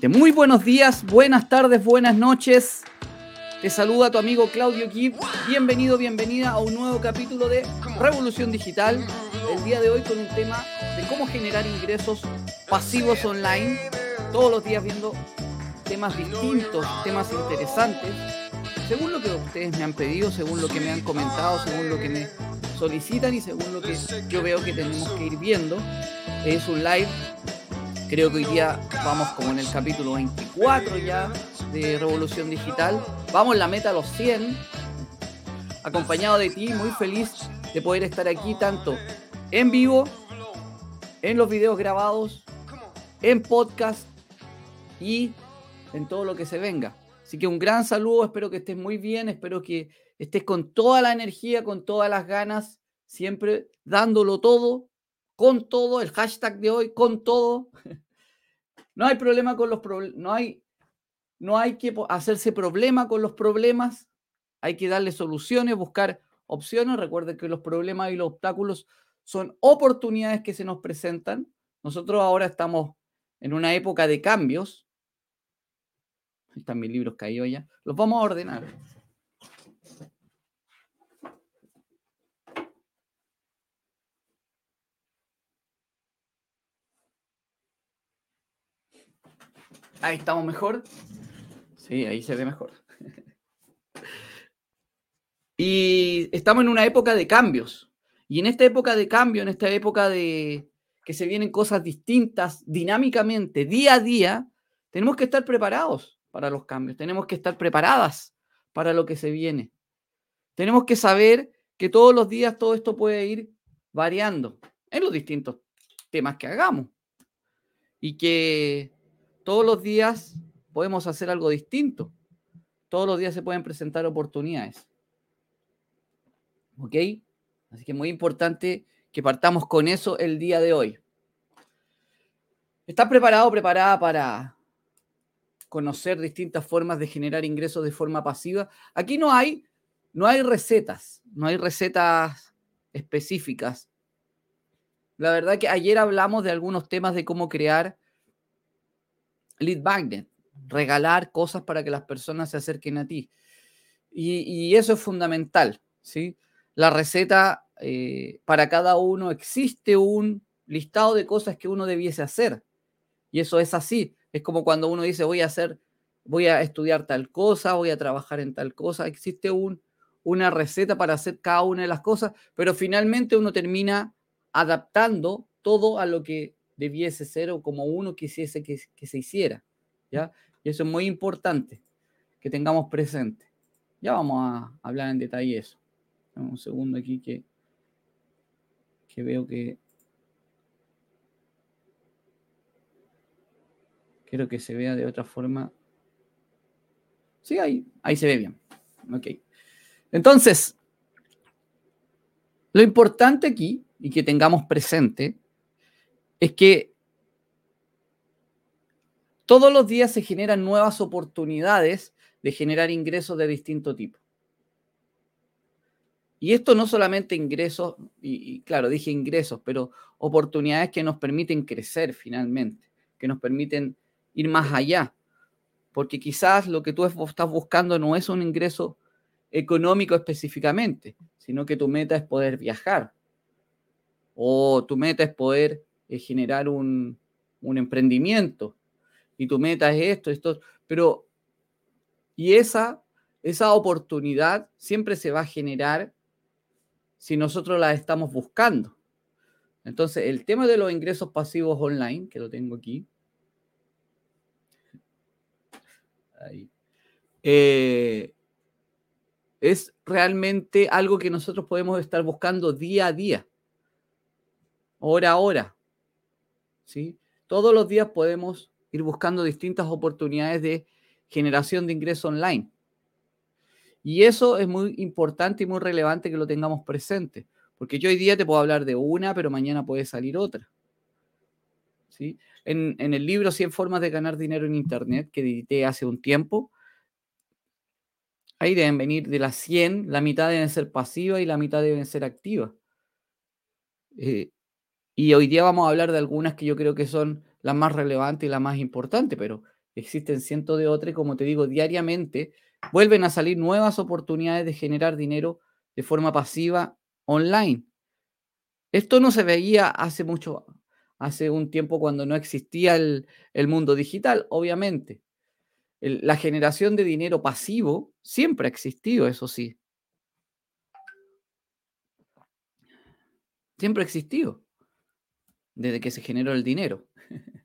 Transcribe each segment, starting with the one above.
De muy buenos días, buenas tardes, buenas noches. Te saluda tu amigo Claudio Kip. Bienvenido, bienvenida a un nuevo capítulo de Revolución Digital. El día de hoy con un tema de cómo generar ingresos pasivos online. Todos los días viendo temas distintos, temas interesantes. Según lo que ustedes me han pedido, según lo que me han comentado, según lo que me solicitan y según lo que yo veo que tenemos que ir viendo. Es un live Creo que hoy día vamos como en el capítulo 24 ya de Revolución Digital. Vamos la meta a los 100. Acompañado de ti, muy feliz de poder estar aquí tanto en vivo, en los videos grabados, en podcast y en todo lo que se venga. Así que un gran saludo, espero que estés muy bien, espero que estés con toda la energía, con todas las ganas, siempre dándolo todo con todo, el hashtag de hoy, con todo. No hay problema con los problemas, no hay, no hay que hacerse problema con los problemas, hay que darle soluciones, buscar opciones. Recuerden que los problemas y los obstáculos son oportunidades que se nos presentan. Nosotros ahora estamos en una época de cambios. Están mis libros caídos ya. Los vamos a ordenar. Ahí estamos mejor. Sí, ahí se ve mejor. y estamos en una época de cambios. Y en esta época de cambio, en esta época de que se vienen cosas distintas dinámicamente, día a día, tenemos que estar preparados para los cambios, tenemos que estar preparadas para lo que se viene. Tenemos que saber que todos los días todo esto puede ir variando en los distintos temas que hagamos. Y que todos los días podemos hacer algo distinto. Todos los días se pueden presentar oportunidades. ¿Ok? Así que es muy importante que partamos con eso el día de hoy. ¿Estás preparado o preparada para conocer distintas formas de generar ingresos de forma pasiva? Aquí no hay, no hay recetas, no hay recetas específicas. La verdad que ayer hablamos de algunos temas de cómo crear lead magnet, regalar cosas para que las personas se acerquen a ti. Y, eso es fundamental, ¿sí? La receta eh, para cada uno existe un listado de cosas que uno debiese hacer. Y eso es así. Es como cuando uno dice, voy a hacer, voy a estudiar tal cosa, voy a trabajar en tal cosa. Existe un, una receta para hacer cada una de las cosas, pero finalmente uno termina adaptando todo a lo que debiese ser o como uno quisiese que, se hiciera. ¿ya? Y eso es muy importante que tengamos presente. Ya vamos a hablar en detalle eso. Un segundo aquí que, que veo que... Quiero que se vea de otra forma. Sí, ahí, ahí se ve bien. Ok. Entonces, lo importante aquí y que tengamos presente es que todos los días se generan nuevas oportunidades de generar ingresos de distinto tipo. Y esto no solamente ingresos, y, claro, dije ingresos, pero oportunidades que nos permiten crecer finalmente, que nos permiten ir más allá. Porque quizás lo que tú estás buscando no es un ingreso económico específicamente, sino que tu meta es poder viajar. O tu meta es poder es generar un, emprendimiento y tu meta es esto, esto, pero y esa, esa oportunidad siempre se va a generar si nosotros la estamos buscando. Entonces, el tema de los ingresos pasivos online, que lo tengo aquí, eh, es realmente algo que nosotros podemos estar buscando día a día, hora a hora. Todos los días podemos ir buscando distintas oportunidades de generación de ingreso online. Y eso es muy importante y muy relevante que lo tengamos presente, porque yo hoy día te puedo hablar de una, pero mañana puede salir otra. ¿Sí? En, en el libro 100 formas de ganar dinero en Internet, que edité hace un tiempo, ahí deben venir de las 100, la mitad deben ser pasivas y la mitad deben ser activas. Eh, y hoy día vamos a hablar de algunas que yo creo que son las más relevantes y las más importantes, pero existen cientos de otras, como te digo, diariamente vuelven a salir nuevas oportunidades de generar dinero de forma pasiva online. Esto no se veía hace mucho, hace un tiempo cuando no existía el, mundo digital, obviamente. la generación de dinero pasivo siempre ha existido, eso sí. Siempre ha existido, desde que se generó el dinero.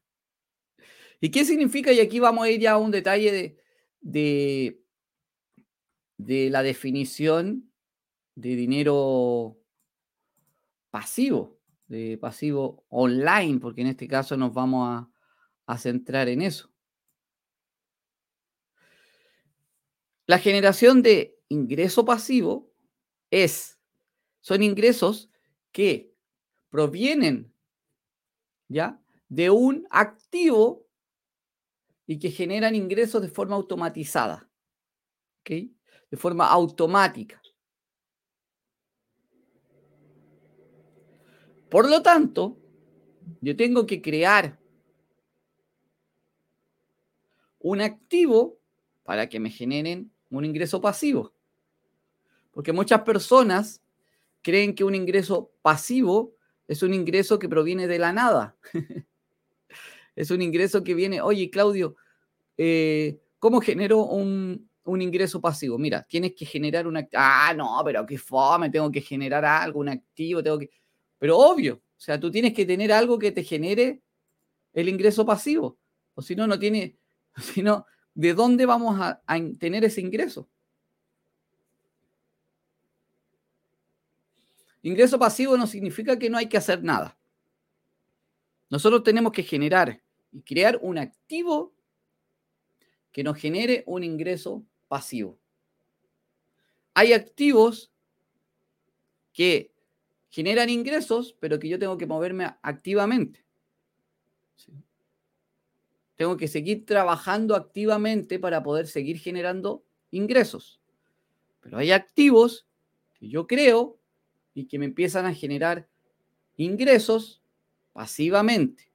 ¿Y qué significa? Y aquí vamos a ir ya a un detalle de, de, la definición de dinero pasivo, de pasivo online, porque en este caso nos vamos a, a centrar en eso. La generación de ingreso pasivo es, son ingresos que provienen ¿ya? de un activo y que generan ingresos de forma automatizada, ¿ok? de forma automática. Por lo tanto, yo tengo que crear un activo para que me generen un ingreso pasivo. Porque muchas personas creen que un ingreso pasivo es un ingreso que proviene de la nada. es un ingreso que viene, oye, Claudio, eh, ¿cómo genero un, ingreso pasivo? Mira, tienes que generar un activo. Ah, no, pero qué fome, tengo que generar algo, un activo, tengo que... Pero obvio, o sea, tú tienes que tener algo que te genere el ingreso pasivo. O si no, no tiene, si no, ¿de dónde vamos a tener ese ingreso? Ingreso pasivo no significa que no hay que hacer nada. Nosotros tenemos que generar y crear un activo que nos genere un ingreso pasivo. Hay activos que generan ingresos, pero que yo tengo que moverme activamente. Tengo que seguir trabajando activamente para poder seguir generando ingresos. Pero hay activos que yo creo y que me empiezan a generar ingresos pasivamente.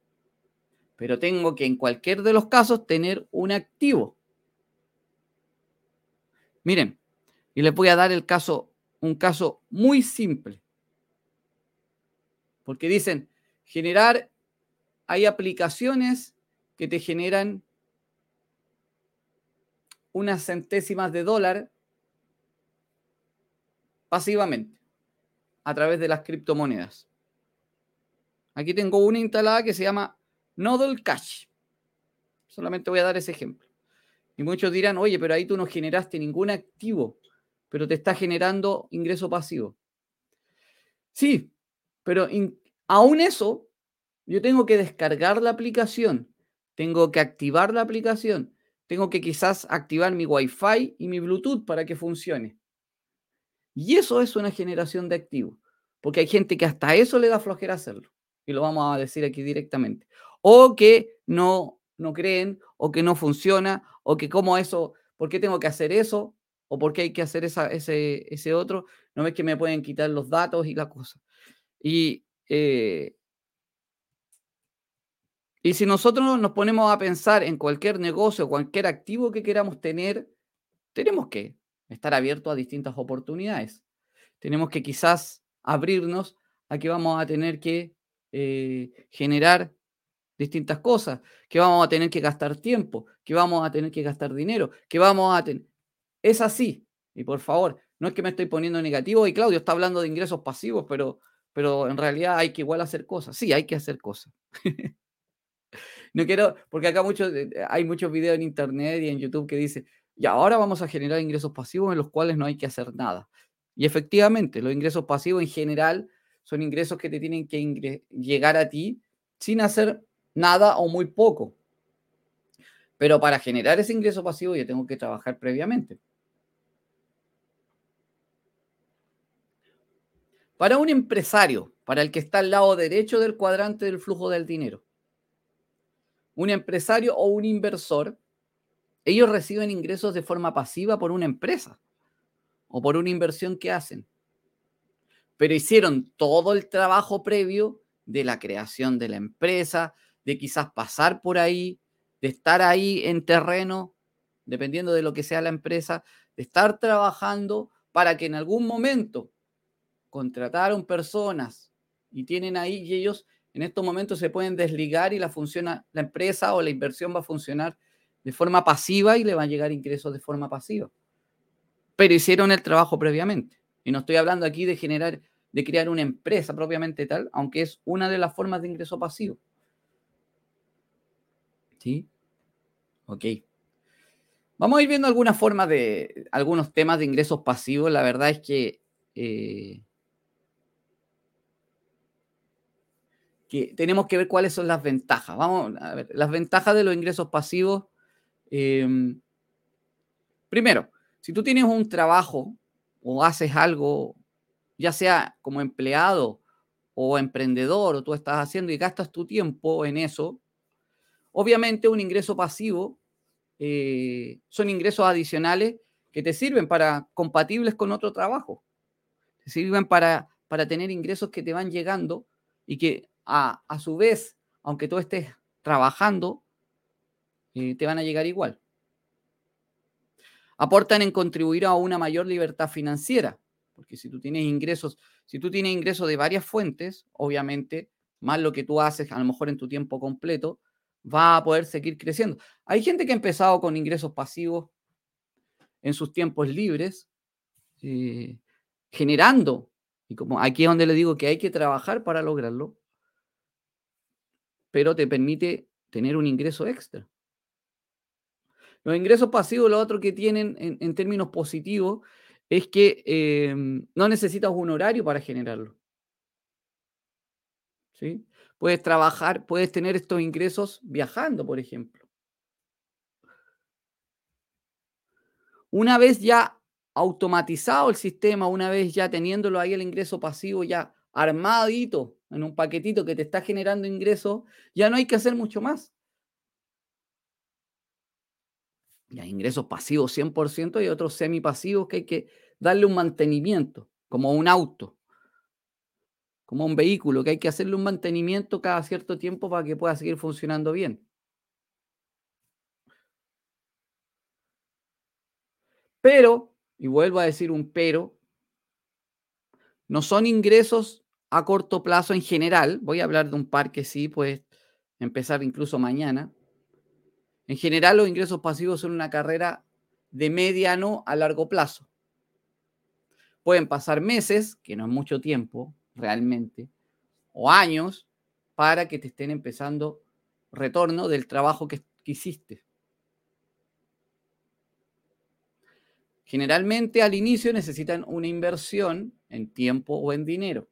Pero tengo que en cualquier de los casos tener un activo. Miren, y les voy a dar el caso, un caso muy simple. Porque dicen, generar, hay aplicaciones que te generan unas centésimas de dólar pasivamente a través de las criptomonedas. Aquí tengo una instalada que se llama Nodal Cash. Solamente voy a dar ese ejemplo. Y muchos dirán, oye, pero ahí tú no generaste ningún activo, pero te está generando ingreso pasivo. Sí, pero aún eso, yo tengo que descargar la aplicación, tengo que activar la aplicación, tengo que quizás activar mi Wi-Fi y mi Bluetooth para que funcione. Y eso es una generación de activos, porque hay gente que hasta eso le da flojera hacerlo, y lo vamos a decir aquí directamente, o que no, no creen, o que no funciona, o que como eso, ¿por qué tengo que hacer eso? ¿O por qué hay que hacer esa, ese, ese otro? No ves que me pueden quitar los datos y la cosa. Y, eh, y si nosotros nos ponemos a pensar en cualquier negocio, cualquier activo que queramos tener, tenemos que estar abierto a distintas oportunidades. Tenemos que quizás abrirnos a que vamos a tener que eh, generar distintas cosas, que vamos a tener que gastar tiempo, que vamos a tener que gastar dinero, que vamos a tener... Es así. Y por favor, no es que me estoy poniendo negativo y Claudio está hablando de ingresos pasivos, pero, pero en realidad hay que igual hacer cosas. Sí, hay que hacer cosas. no quiero, porque acá muchos, eh, hay muchos videos en internet y en YouTube que dice, y ahora vamos a generar ingresos pasivos en los cuales no hay que hacer nada. Y efectivamente, los ingresos pasivos en general son ingresos que te tienen que llegar a ti sin hacer nada o muy poco. Pero para generar ese ingreso pasivo yo tengo que trabajar previamente. Para un empresario, para el que está al lado derecho del cuadrante del flujo del dinero, un empresario o un inversor ellos reciben ingresos de forma pasiva por una empresa o por una inversión que hacen. Pero hicieron todo el trabajo previo de la creación de la empresa, de quizás pasar por ahí, de estar ahí en terreno, dependiendo de lo que sea la empresa, de estar trabajando para que en algún momento contrataron personas y tienen ahí y ellos en estos momentos se pueden desligar y la, funciona, la empresa o la inversión va a funcionar de forma pasiva y le van a llegar ingresos de forma pasiva. Pero hicieron el trabajo previamente. Y no estoy hablando aquí de generar, de crear una empresa propiamente tal, aunque es una de las formas de ingreso pasivo. ¿Sí? Ok. Vamos a ir viendo algunas formas de, algunos temas de ingresos pasivos. La verdad es que, eh, que tenemos que ver cuáles son las ventajas. Vamos a ver, las ventajas de los ingresos pasivos. Em, primero, si tú tienes un trabajo o haces algo, ya sea como empleado o emprendedor, o tú estás haciendo y gastas tu tiempo en eso, obviamente un ingreso pasivo eh, son ingresos adicionales que te sirven para compatibles con otro trabajo. Te sirven para, para tener ingresos que te van llegando y que a, su vez, aunque tú estés trabajando, eh, te van a llegar igual aportan en contribuir a una mayor libertad financiera, porque si tú tienes ingresos, si tú tienes ingresos de varias fuentes, obviamente, más lo que tú haces a lo mejor en tu tiempo completo, va a poder seguir creciendo. Hay gente que ha empezado con ingresos pasivos en sus tiempos libres, eh, generando, y como aquí es donde le digo que hay que trabajar para lograrlo, pero te permite tener un ingreso extra. Los ingresos pasivos, lo otro que tienen en, términos positivos, es que em, no necesitas un horario para generarlo. ¿Sí? Puedes trabajar, puedes tener estos ingresos viajando, por ejemplo. Una vez ya automatizado el sistema, una vez ya teniéndolo ahí el ingreso pasivo ya armadito en un paquetito que te está generando ingresos, ya no hay que hacer mucho más. Y hay ingresos pasivos 100% y otros semipasivos que hay que darle un mantenimiento, como un auto, como un vehículo, que hay que hacerle un mantenimiento cada cierto tiempo para que pueda seguir funcionando bien. Pero, y vuelvo a decir un pero, no son ingresos a corto plazo en general. Voy a hablar de un par que sí, pues empezar incluso mañana. En general, los ingresos pasivos son una carrera de mediano a largo plazo. Pueden pasar meses, que no es mucho tiempo realmente, o años para que te estén empezando retorno del trabajo que, hiciste. Generalmente al inicio necesitan una inversión en tiempo o en dinero.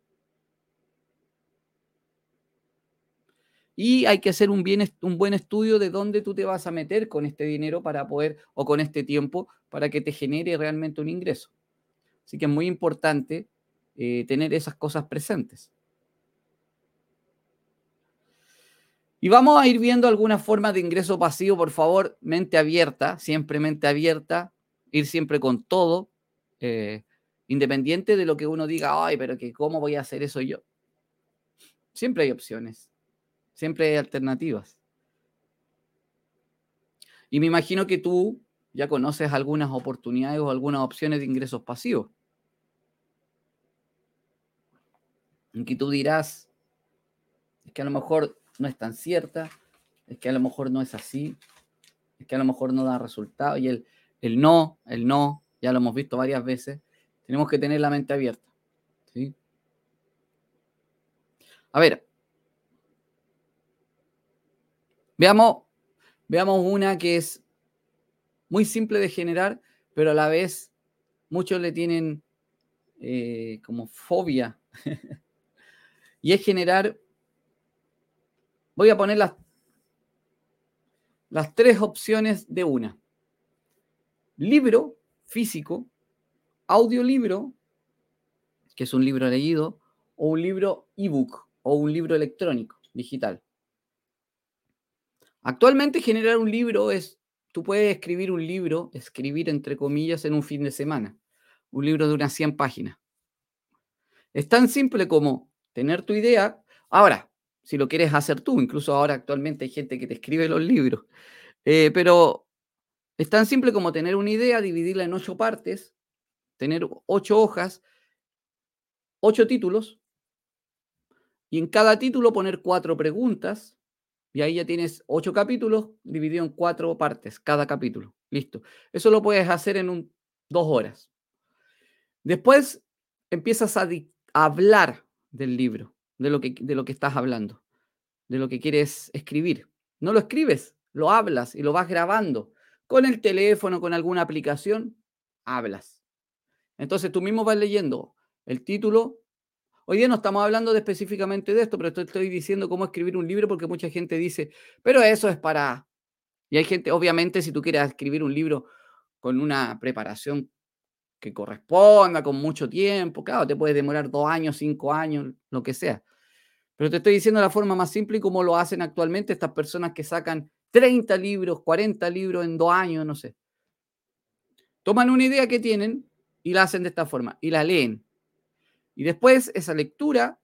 Y hay que hacer un, bien, un buen estudio de dónde tú te vas a meter con este dinero para poder, o con este tiempo, para que te genere realmente un ingreso. Así que es muy importante eh, tener esas cosas presentes. Y vamos a ir viendo algunas formas de ingreso pasivo, por favor, mente abierta, siempre mente abierta, ir siempre con todo, eh, independiente de lo que uno diga, ay, pero que cómo voy a hacer eso yo. Siempre hay opciones. Siempre hay alternativas. Y me imagino que tú ya conoces algunas oportunidades o algunas opciones de ingresos pasivos. En que tú dirás, es que a lo mejor no es tan cierta, es que a lo mejor no es así, es que a lo mejor no da resultado. Y el, el no, el no, ya lo hemos visto varias veces, tenemos que tener la mente abierta. ¿sí? A ver, Veamos, veamos una que es muy simple de generar, pero a la vez muchos le tienen eh, como fobia. y es generar, voy a poner las, las tres opciones de una. Libro físico, audiolibro, que es un libro leído, o un libro ebook o un libro electrónico, digital. Actualmente generar un libro es, tú puedes escribir un libro, escribir entre comillas, en un fin de semana. Un libro de unas 100 páginas. Es tan simple como tener tu idea. Ahora, si lo quieres hacer tú, incluso ahora actualmente hay gente que te escribe los libros. Eh, pero es tan simple como tener una idea, dividirla en ocho partes, tener ocho hojas, ocho títulos, y en cada título poner cuatro preguntas, y ahí ya tienes ocho capítulos dividido en cuatro partes, cada capítulo. Listo. Eso lo puedes hacer en un, dos horas. Después empiezas a, hablar del libro, de lo, que, de lo que estás hablando, de lo que quieres escribir. No lo escribes, lo hablas y lo vas grabando. Con el teléfono, con alguna aplicación, hablas. Entonces tú mismo vas leyendo el título. Hoy día no estamos hablando de específicamente de esto, pero estoy, estoy diciendo cómo escribir un libro porque mucha gente dice, pero eso es para... Y hay gente, obviamente, si tú quieres escribir un libro con una preparación que corresponda, con mucho tiempo. Claro, te puede demorar dos años, cinco años, lo que sea. Pero te estoy diciendo la forma más simple y cómo lo hacen actualmente estas personas que sacan 30 libros, 40 libros en dos años, no sé. Toman una idea que tienen y la hacen de esta forma y la leen. Y después esa lectura,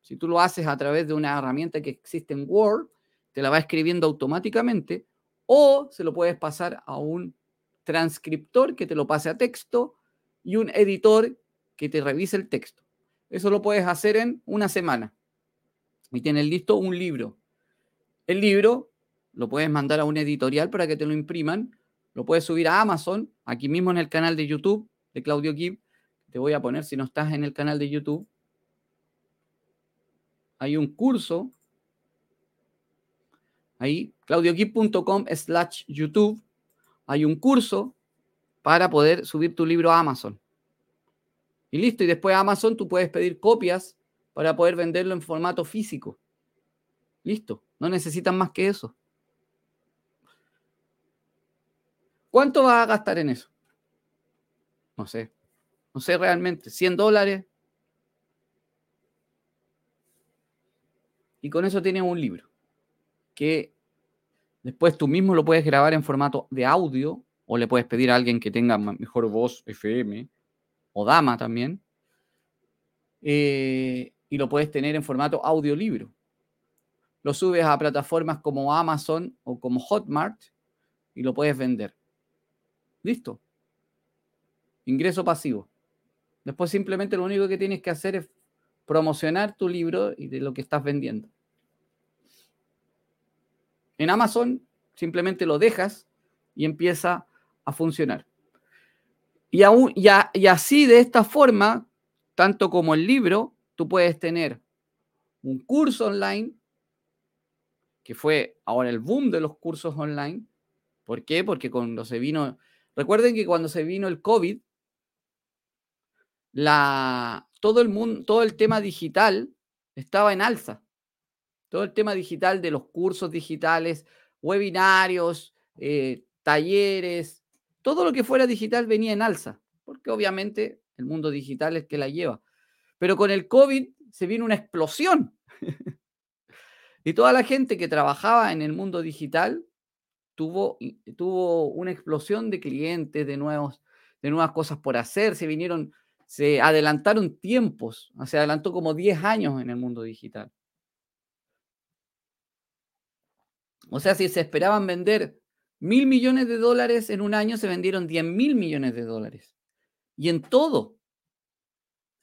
si tú lo haces a través de una herramienta que existe en Word, te la va escribiendo automáticamente o se lo puedes pasar a un transcriptor que te lo pase a texto y un editor que te revise el texto. Eso lo puedes hacer en una semana. Y tienes listo un libro. El libro lo puedes mandar a un editorial para que te lo impriman. Lo puedes subir a Amazon, aquí mismo en el canal de YouTube de Claudio Gibb. Te voy a poner, si no estás en el canal de YouTube, hay un curso. Ahí, claudiogibb.com slash YouTube. Hay un curso para poder subir tu libro a Amazon. Y listo, y después a Amazon tú puedes pedir copias para poder venderlo en formato físico. Listo, no necesitan más que eso. ¿Cuánto vas a gastar en eso? No sé, no sé realmente, 100 dólares. Y con eso tienes un libro que después tú mismo lo puedes grabar en formato de audio o le puedes pedir a alguien que tenga mejor voz FM o dama también. Eh, y lo puedes tener en formato audiolibro. Lo subes a plataformas como Amazon o como Hotmart y lo puedes vender. Listo. Ingreso pasivo. Después simplemente lo único que tienes que hacer es promocionar tu libro y de lo que estás vendiendo. En Amazon simplemente lo dejas y empieza a funcionar. Y, aún, y, así, de esta forma, tanto como el libro, tú puedes tener un curso online, que fue ahora el boom de los cursos online. ¿Por qué? Porque cuando se vino, recuerden que cuando se vino el COVID, la, todo el mundo, todo el tema digital estaba en alza. Todo el tema digital de los cursos digitales, webinarios, eh, talleres, todo lo que fuera digital venía en alza, porque obviamente el mundo digital es que la lleva. Pero con el COVID se vino una explosión. y toda la gente que trabajaba en el mundo digital tuvo, tuvo una explosión de clientes, de, nuevos, de nuevas cosas por hacer, se vinieron, se adelantaron tiempos, se adelantó como 10 años en el mundo digital. O sea, si se esperaban vender mil millones de dólares en un año, se vendieron 10 mil millones de dólares. Y en todo,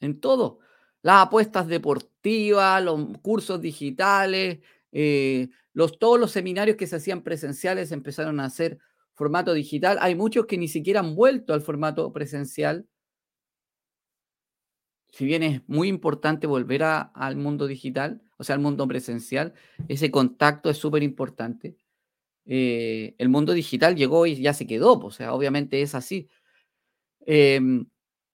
en todo. Las apuestas deportivas, los cursos digitales, eh, los, todos los seminarios que se hacían presenciales empezaron a hacer formato digital. Hay muchos que ni siquiera han vuelto al formato presencial. Si bien es muy importante volver al mundo digital, o sea, al mundo presencial, ese contacto es súper importante. Eh, el mundo digital llegó y ya se quedó, o sea, obviamente es así. Em,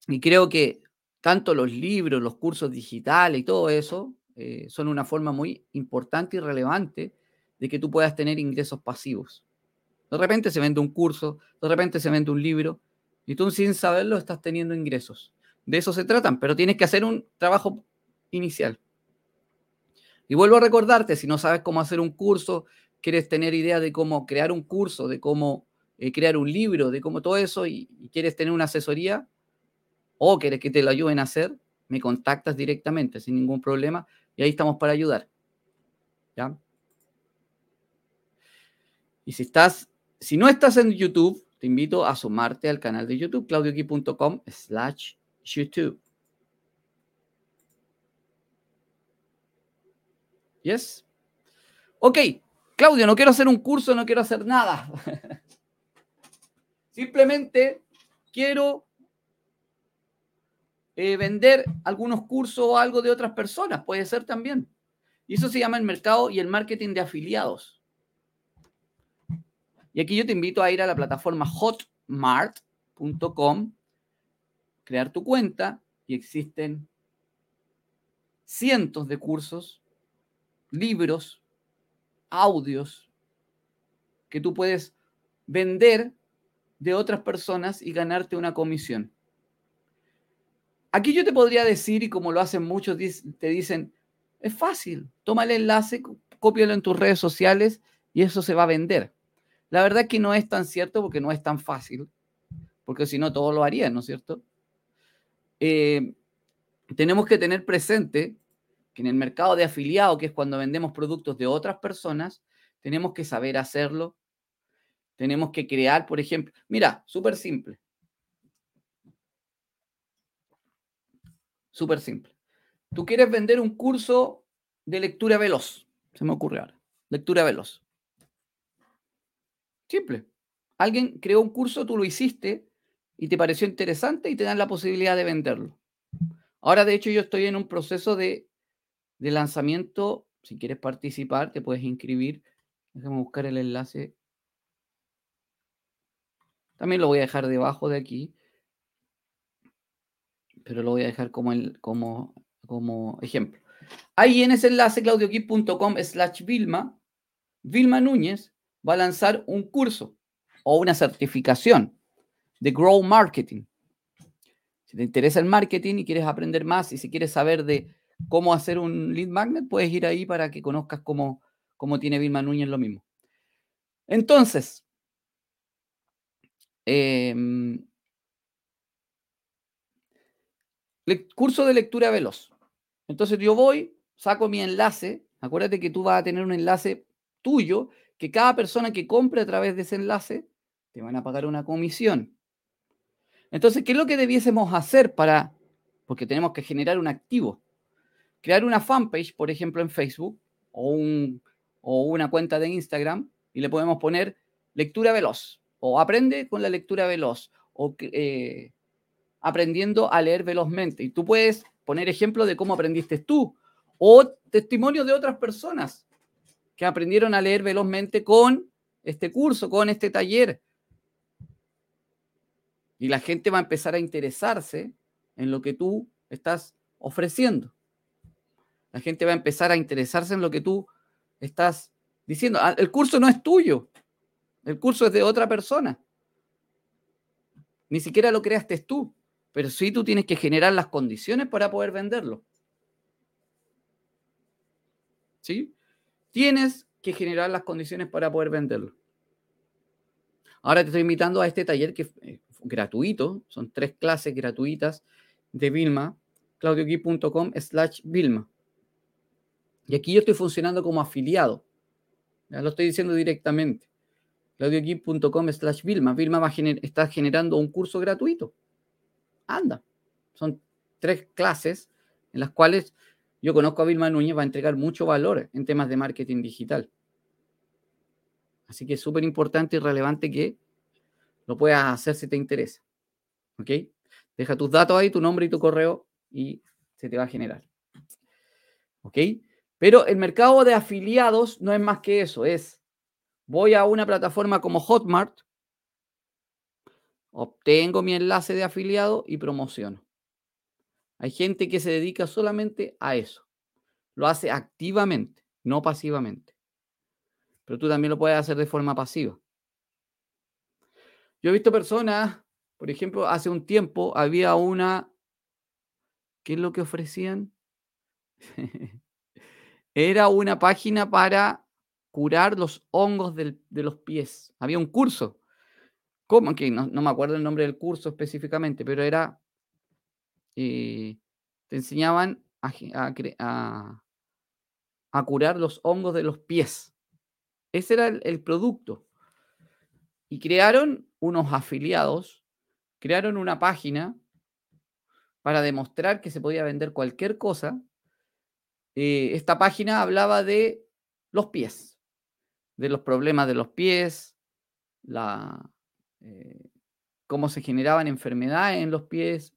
y creo que tanto los libros, los cursos digitales y todo eso eh, son una forma muy importante y relevante de que tú puedas tener ingresos pasivos. De repente se vende un curso, de repente se vende un libro y tú sin saberlo estás teniendo ingresos. De eso se tratan, pero tienes que hacer un trabajo inicial. Y vuelvo a recordarte, si no sabes cómo hacer un curso, quieres tener idea de cómo crear un curso, de cómo eh, crear un libro, de cómo todo eso, y, quieres tener una asesoría, o quieres que te lo ayuden a hacer, me contactas directamente sin ningún problema y ahí estamos para ayudar. ¿Ya? Y si estás, si no estás en YouTube, te invito a sumarte al canal de YouTube, claudioqui.com slash YouTube. ¿Yes? Ok, Claudio, no quiero hacer un curso, no quiero hacer nada. Simplemente quiero eh, vender algunos cursos o algo de otras personas, puede ser también. Y eso se llama el mercado y el marketing de afiliados. Y aquí yo te invito a ir a la plataforma hotmart.com, crear tu cuenta y existen cientos de cursos, libros, audios que tú puedes vender de otras personas y ganarte una comisión. Aquí yo te podría decir, y como lo hacen muchos, te dicen, es fácil, toma el enlace, cópialo en tus redes sociales y eso se va a vender. La verdad es que no es tan cierto porque no es tan fácil, porque si no todos lo harían, ¿no es cierto? Eh, tenemos que tener presente que en el mercado de afiliado, que es cuando vendemos productos de otras personas, tenemos que saber hacerlo. Tenemos que crear, por ejemplo, mira, súper simple. Súper simple. Tú quieres vender un curso de lectura veloz. Se me ocurre ahora. Lectura veloz. Simple. Alguien creó un curso, tú lo hiciste y te pareció interesante y te dan la posibilidad de venderlo. Ahora, de hecho, yo estoy en un proceso de, de lanzamiento. Si quieres participar, te puedes inscribir. Déjame buscar el enlace. También lo voy a dejar debajo de aquí. Pero lo voy a dejar como, el, como como ejemplo. Ahí en ese enlace, claudioquip.com slash Vilma, Vilma Núñez va a lanzar un curso o una certificación de Grow Marketing. Si te interesa el marketing y quieres aprender más y si quieres saber de cómo hacer un lead magnet, puedes ir ahí para que conozcas cómo, cómo tiene Vilma Núñez lo mismo. Entonces, em, curso de lectura veloz. Entonces yo voy, saco mi enlace, acuérdate que tú vas a tener un enlace tuyo, que cada persona que compre a través de ese enlace te van a pagar una comisión. Entonces, ¿qué es lo que debiésemos hacer para, porque tenemos que generar un activo? Crear una fanpage, por ejemplo, en Facebook o, un, o una cuenta de Instagram y le podemos poner lectura veloz o aprende con la lectura veloz o eh, aprendiendo a leer velozmente. Y tú puedes poner ejemplo de cómo aprendiste tú o testimonio de otras personas que aprendieron a leer velozmente con este curso, con este taller. Y la gente va a empezar a interesarse en lo que tú estás ofreciendo. La gente va a empezar a interesarse en lo que tú estás diciendo. Ah, el curso no es tuyo. El curso es de otra persona. Ni siquiera lo creaste tú pero sí tú tienes que generar las condiciones para poder venderlo. ¿Sí? Tienes que generar las condiciones para poder venderlo. Ahora te estoy invitando a este taller que eh, gratuito, son tres clases gratuitas de Vilma, claudioqui.com slash Vilma. Y aquí yo estoy funcionando como afiliado. Ya lo estoy diciendo directamente. claudioqui.com slash Vilma. Vilma va a está generando un curso gratuito anda. Son tres clases en las cuales yo conozco a Vilma Núñez, va a entregar mucho valor en temas de marketing digital. Así que es súper importante y relevante que lo puedas hacer si te interesa. ¿Ok? Deja tus datos ahí, tu nombre y tu correo y se te va a generar. ¿Ok? Pero el mercado de afiliados no es más que eso, es voy a una plataforma como Hotmart obtengo mi enlace de afiliado y promociono. Hay gente que se dedica solamente a eso. Lo hace activamente, no pasivamente. Pero tú también lo puedes hacer de forma pasiva. Yo he visto personas, por ejemplo, hace un tiempo había una, ¿qué es lo que ofrecían? Era una página para curar los hongos de los pies. Había un curso ¿Cómo? Que no, me acuerdo el nombre del curso específicamente, pero era, eh, te enseñaban a, a, curar los hongos de los pies. Ese era el, producto. y crearon unos afiliados, crearon una página para demostrar que se podía vender cualquier cosa. Eh, esta página hablaba de los pies, de los problemas de los pies, la, eh, cómo se generaban enfermedades en los pies,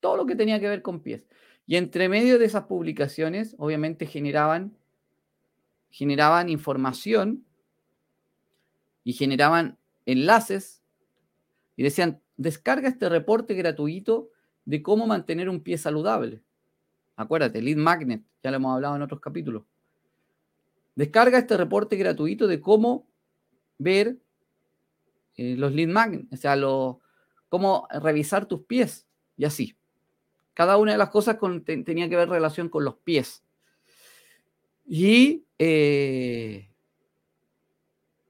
todo lo que tenía que ver con pies. Y entre medio de esas publicaciones, obviamente generaban, generaban información y generaban enlaces y decían, descarga este reporte gratuito de cómo mantener un pie saludable. Acuérdate, Lead Magnet, ya lo hemos hablado en otros capítulos. Descarga este reporte gratuito de cómo ver eh, los lead magnets, o sea, cómo revisar tus pies y así. Cada una de las cosas tenía que ver relación con los pies. Y eh,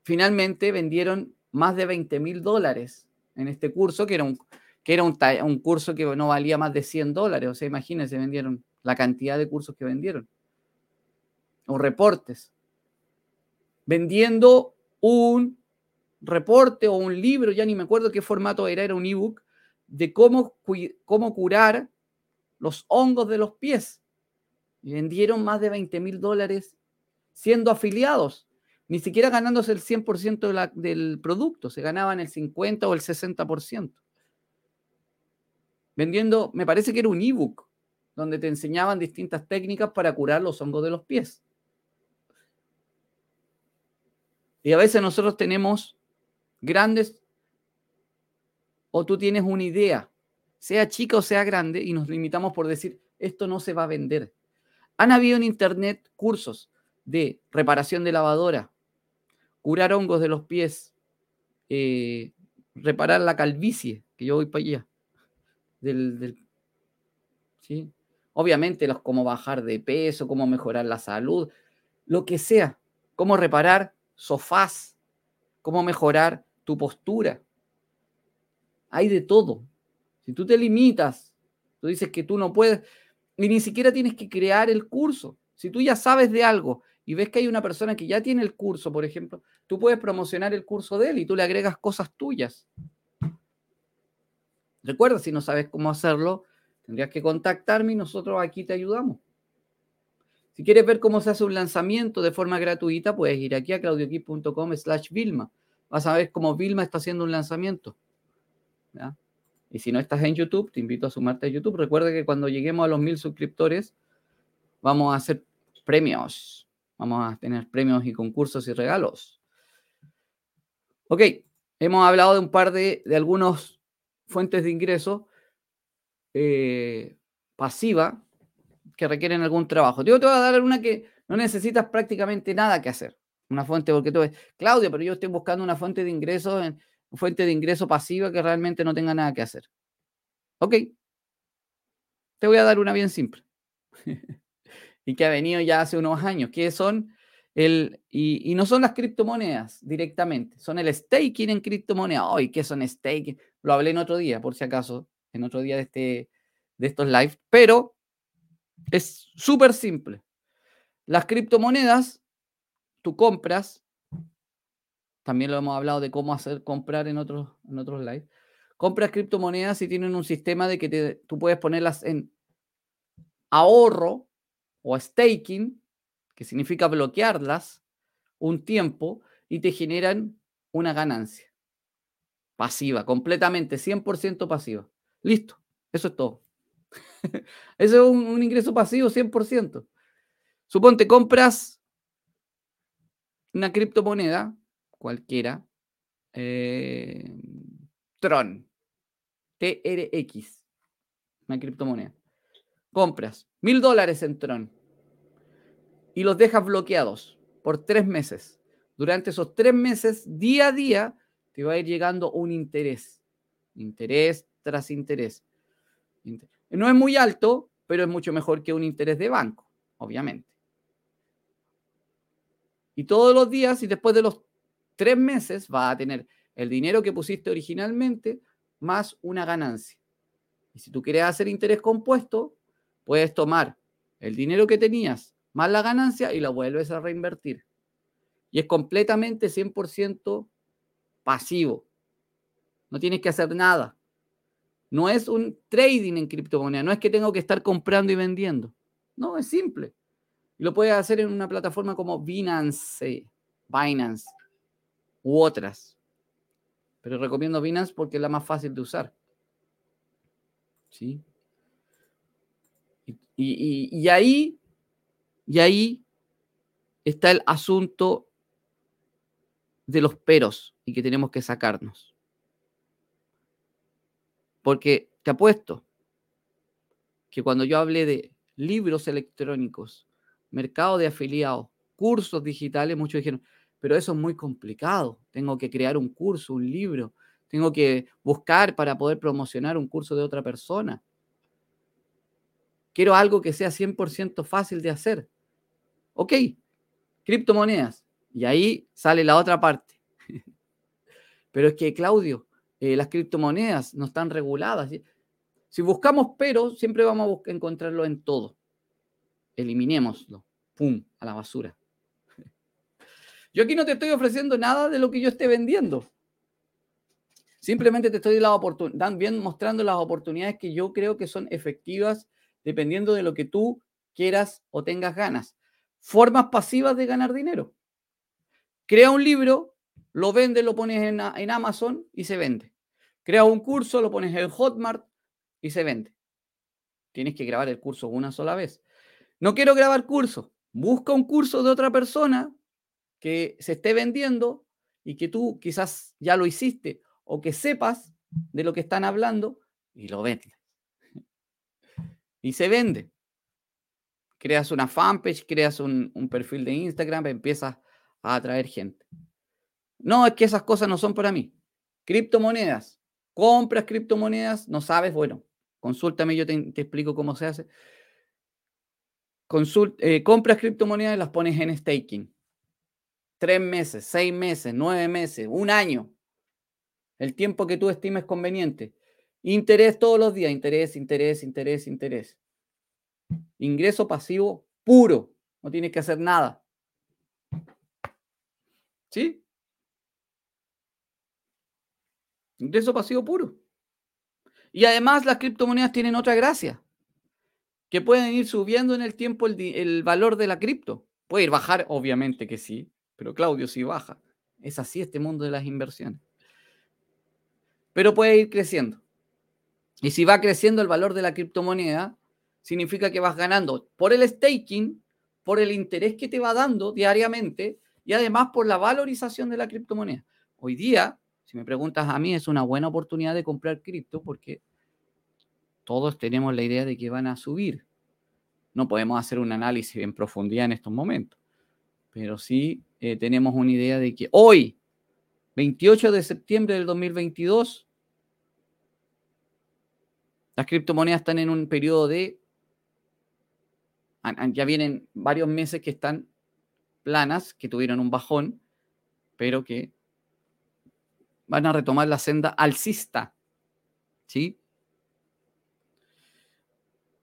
finalmente vendieron más de 20 mil dólares en este curso, que era, un, que era un, curso que no valía más de 100 dólares. O sea, imagínense, vendieron la cantidad de cursos que vendieron. O reportes. Vendiendo un reporte o un libro, ya ni me acuerdo qué formato era, era un ebook, de cómo, cómo curar los hongos de los pies. Y vendieron más de 20 mil dólares siendo afiliados, ni siquiera ganándose el 100% del producto, se ganaban el 50 o el 60%. Vendiendo, me parece que era un ebook, donde te enseñaban distintas técnicas para curar los hongos de los pies. Y a veces nosotros tenemos grandes o tú tienes una idea, sea chica o sea grande, y nos limitamos por decir, esto no se va a vender. Han habido en Internet cursos de reparación de lavadora, curar hongos de los pies, eh, reparar la calvicie, que yo voy para allá. Del, ¿sí? Obviamente, los, cómo bajar de peso, cómo mejorar la salud, lo que sea, cómo reparar sofás, cómo mejorar tu postura. Hay de todo. Si tú te limitas, tú dices que tú no puedes, y ni siquiera tienes que crear el curso. Si tú ya sabes de algo y ves que hay una persona que ya tiene el curso, por ejemplo, tú puedes promocionar el curso de él y tú le agregas cosas tuyas. Recuerda, si no sabes cómo hacerlo, tendrías que contactarme y nosotros aquí te ayudamos. Si quieres ver cómo se hace un lanzamiento de forma gratuita, puedes ir aquí a claudioquip.com slash Vilma vas a ver cómo Vilma está haciendo un lanzamiento. Y si no estás en YouTube, te invito a sumarte a YouTube. Recuerda que cuando lleguemos a los mil suscriptores, vamos a hacer premios. Vamos a tener premios y concursos y regalos. Ok, hemos hablado de un par de, de algunas fuentes de ingreso eh, pasiva que requieren algún trabajo. Te voy a dar una que no necesitas prácticamente nada que hacer. Una fuente, porque tú ves, Claudio, pero yo estoy buscando una fuente de ingreso, una fuente de ingreso pasiva que realmente no tenga nada que hacer. Ok. Te voy a dar una bien simple. y que ha venido ya hace unos años, que son el, y, no son las criptomonedas directamente, son el staking en criptomonedas. Hoy, ¿qué son staking? Lo hablé en otro día, por si acaso, en otro día de, este, de estos live, pero es súper simple. Las criptomonedas tú compras, también lo hemos hablado de cómo hacer comprar en otros, en otros live, compras criptomonedas y tienen un sistema de que tú puedes ponerlas en ahorro o staking, que significa bloquearlas un tiempo y te generan una ganancia pasiva, completamente, 100% pasiva. Listo, eso es todo. eso es un, ingreso pasivo 100%. Suponte compras una criptomoneda cualquiera, eh, Tron, TRX, una criptomoneda. Compras mil dólares en Tron y los dejas bloqueados por tres meses. Durante esos tres meses, día a día, te va a ir llegando un interés. Interés tras interés. No es muy alto, pero es mucho mejor que un interés de banco, obviamente. Y todos los días y después de los tres meses vas a tener el dinero que pusiste originalmente más una ganancia. Y si tú quieres hacer interés compuesto, puedes tomar el dinero que tenías más la ganancia y lo vuelves a reinvertir. Y es completamente 100% pasivo. No tienes que hacer nada. No es un trading en criptomoneda, no es que tengo que estar comprando y vendiendo. No, es simple. Y lo puedes hacer en una plataforma como Binance, Binance u otras. Pero recomiendo Binance porque es la más fácil de usar. ¿Sí? Y, y ahí, y ahí está el asunto de los peros y que tenemos que sacarnos. Porque te apuesto que cuando yo hablé de libros electrónicos, mercado de afiliados, cursos digitales, muchos dijeron, pero eso es muy complicado. Tengo que crear un curso, un libro. Tengo que buscar para poder promocionar un curso de otra persona. Quiero algo que sea 100% fácil de hacer. Ok, criptomonedas. Y ahí sale la otra parte. Pero es que, Claudio, eh, las criptomonedas no están reguladas. Si buscamos pero, siempre vamos a encontrarlo en todo. Eliminémoslo. ¡Pum! A la basura. Yo aquí no te estoy ofreciendo nada de lo que yo esté vendiendo. Simplemente te estoy bien mostrando las oportunidades que yo creo que son efectivas dependiendo de lo que tú quieras o tengas ganas. Formas pasivas de ganar dinero. Crea un libro lo vendes, lo pones en, en Amazon y se vende. Crea un curso, lo pones en Hotmart y se vende. Tienes que grabar el curso una sola vez. No quiero grabar curso. Busca un curso de otra persona que se esté vendiendo y que tú quizás ya lo hiciste o que sepas de lo que están hablando y lo vendes. Y se vende. Creas una fanpage, creas un, perfil de Instagram, empiezas a atraer gente. No, es que esas cosas no son para mí. Criptomonedas. Compras criptomonedas, no sabes, bueno, consúltame, yo te, explico cómo se hace. Eh, compras criptomonedas y las pones en staking. Tres meses, seis meses, nueve meses, un año. El tiempo que tú estimes conveniente. Interés todos los días, interés, interés, interés, interés. Ingreso pasivo puro. No tienes que hacer nada. ¿Sí? Ingreso pasivo puro. Y además las criptomonedas tienen otra gracia, que pueden ir subiendo en el tiempo el, valor de la cripto. Puede ir bajar, obviamente que sí, pero Claudio sí baja. Es así este mundo de las inversiones. Pero puede ir creciendo. Y si va creciendo el valor de la criptomoneda, significa que vas ganando por el staking, por el interés que te va dando diariamente y además por la valorización de la criptomoneda. Hoy día si me preguntas a mí, es una buena oportunidad de comprar cripto porque todos tenemos la idea de que van a subir. No podemos hacer un análisis en profundidad en estos momentos, pero sí eh, tenemos una idea de que hoy, 28 de septiembre del 2022, las criptomonedas están en un periodo de... Ya vienen varios meses que están planas, que tuvieron un bajón, pero que van a retomar la senda alcista. ¿Sí?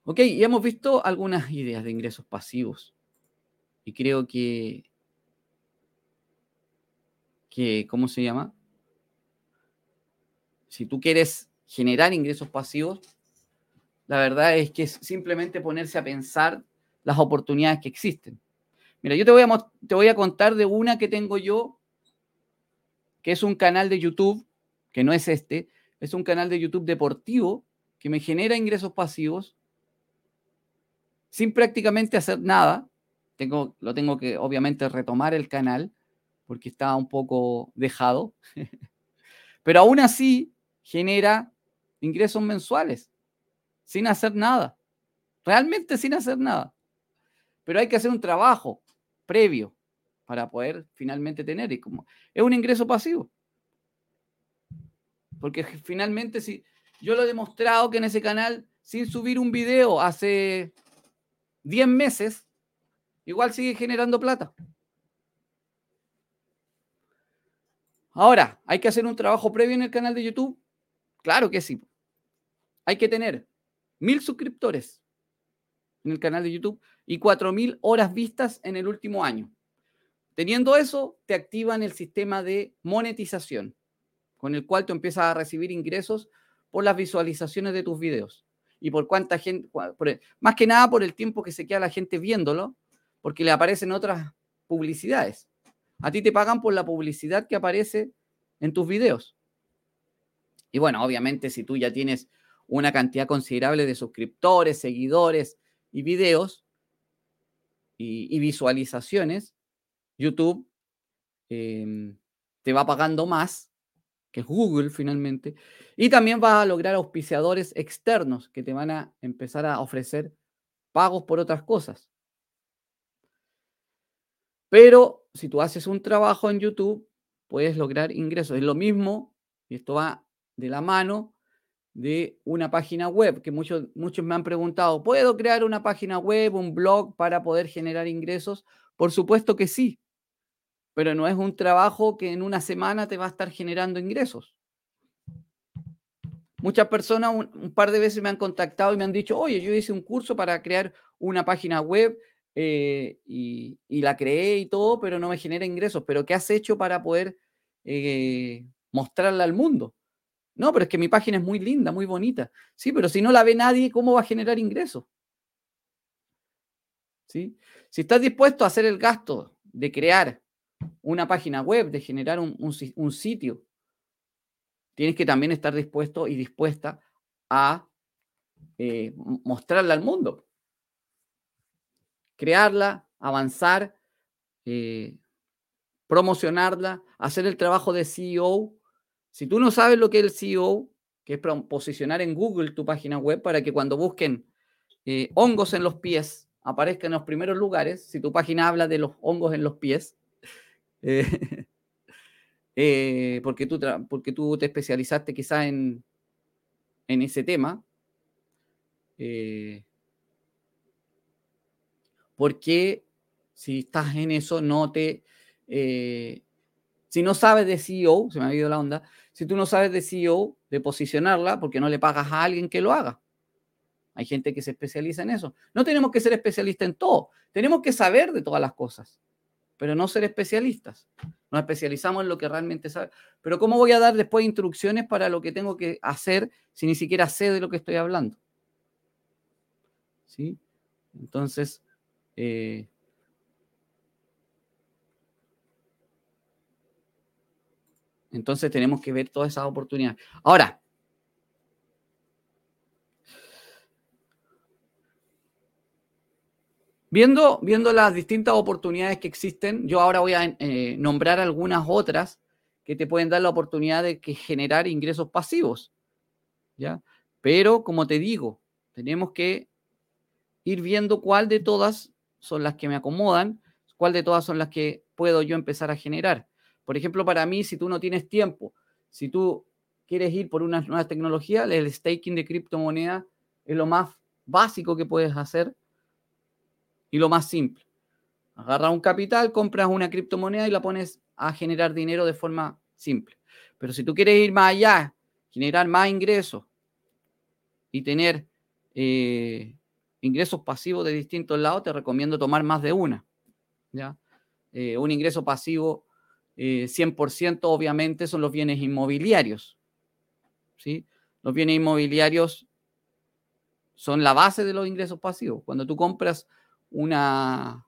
Ok, y hemos visto algunas ideas de ingresos pasivos. Y creo que, que, ¿cómo se llama? Si tú quieres generar ingresos pasivos, la verdad es que es simplemente ponerse a pensar las oportunidades que existen. Mira, yo te voy a, te voy a contar de una que tengo yo que es un canal de YouTube, que no es este, es un canal de YouTube deportivo que me genera ingresos pasivos sin prácticamente hacer nada. Tengo, lo tengo que obviamente retomar el canal porque está un poco dejado, pero aún así genera ingresos mensuales sin hacer nada, realmente sin hacer nada. Pero hay que hacer un trabajo previo para poder finalmente tener. Y como es un ingreso pasivo. Porque finalmente, si yo lo he demostrado que en ese canal, sin subir un video hace 10 meses, igual sigue generando plata. Ahora, ¿hay que hacer un trabajo previo en el canal de YouTube? Claro que sí. Hay que tener mil suscriptores en el canal de YouTube y cuatro mil horas vistas en el último año. Teniendo eso, te activan el sistema de monetización. con el cual tú empiezas a recibir ingresos por las visualizaciones de tus videos y por cuánta gente, más que nada por el tiempo que se queda la gente viéndolo, porque le aparecen otras publicidades. A ti te pagan por la publicidad que aparece en tus videos. Y bueno, obviamente si tú ya tienes una cantidad considerable de suscriptores, seguidores y videos y, visualizaciones, YouTube em, te va pagando más, que Google finalmente, y también vas a lograr auspiciadores externos que te van a empezar a ofrecer pagos por otras cosas. Pero si tú haces un trabajo en YouTube, puedes lograr ingresos. Es lo mismo, y esto va de la mano de una página web, que muchos, muchos me han preguntado, ¿puedo crear una página web, un blog para poder generar ingresos? Por supuesto que sí, pero no es un trabajo que en una semana te va a estar generando ingresos. Muchas personas un, par de veces me han contactado y me han dicho, oye, yo hice un curso para crear una página web eh, y, la creé y todo, pero no me genera ingresos. ¿Pero qué has hecho para poder eh, mostrarla al mundo? No, pero es que mi página es muy linda, muy bonita. Sí, pero si no la ve nadie, ¿cómo va a generar ingresos? ¿Sí? Si estás dispuesto a hacer el gasto de crear una página web, de generar un, sitio, tienes que también estar dispuesto y dispuesta a eh, mostrarla al mundo. Crearla, avanzar, eh, promocionarla, hacer el trabajo de CEO si tú no sabes lo que es el SEO, que es posicionar en Google tu página web para que cuando busquen eh, hongos en los pies aparezcan en los primeros lugares, si tu página habla de los hongos en los pies, eh, eh, porque, tú porque tú te especializaste quizás en, en ese tema, porque si estás en eso no te si no sabes de SEO, se me ha ido la onda, si tú no sabes de SEO, de posicionarla, porque no le pagas a alguien que lo haga. Hay gente que se especializa en eso. No tenemos que ser especialistas en todo. Tenemos que saber de todas las cosas, pero no ser especialistas. Nos especializamos en lo que realmente sabemos. Pero ¿cómo voy a dar después instrucciones para lo que tengo que hacer si ni siquiera sé de lo que estoy hablando? ¿Sí? Entonces, eh, Entonces tenemos que ver todas esas oportunidades. Ahora, viendo, viendo las distintas oportunidades que existen, yo ahora voy a eh, nombrar algunas otras que te pueden dar la oportunidad de que generar ingresos pasivos. ¿ya? Pero, como te digo, tenemos que ir viendo cuál de todas son las que me acomodan, cuál de todas son las que puedo yo empezar a generar. Por ejemplo, para mí, si tú no tienes tiempo, si tú quieres ir por unas nuevas tecnologías, el staking de criptomoneda es lo más básico que puedes hacer y lo más simple. Agarra un capital, compras una criptomoneda y la pones a generar dinero de forma simple. Pero si tú quieres ir más allá, generar más ingresos y tener eh, ingresos pasivos de distintos lados, te recomiendo tomar más de una. ¿ya? Eh, un ingreso pasivo 100% eh, obviamente son los bienes inmobiliarios. ¿sí? Los bienes inmobiliarios son la base de los ingresos pasivos. Cuando tú compras una,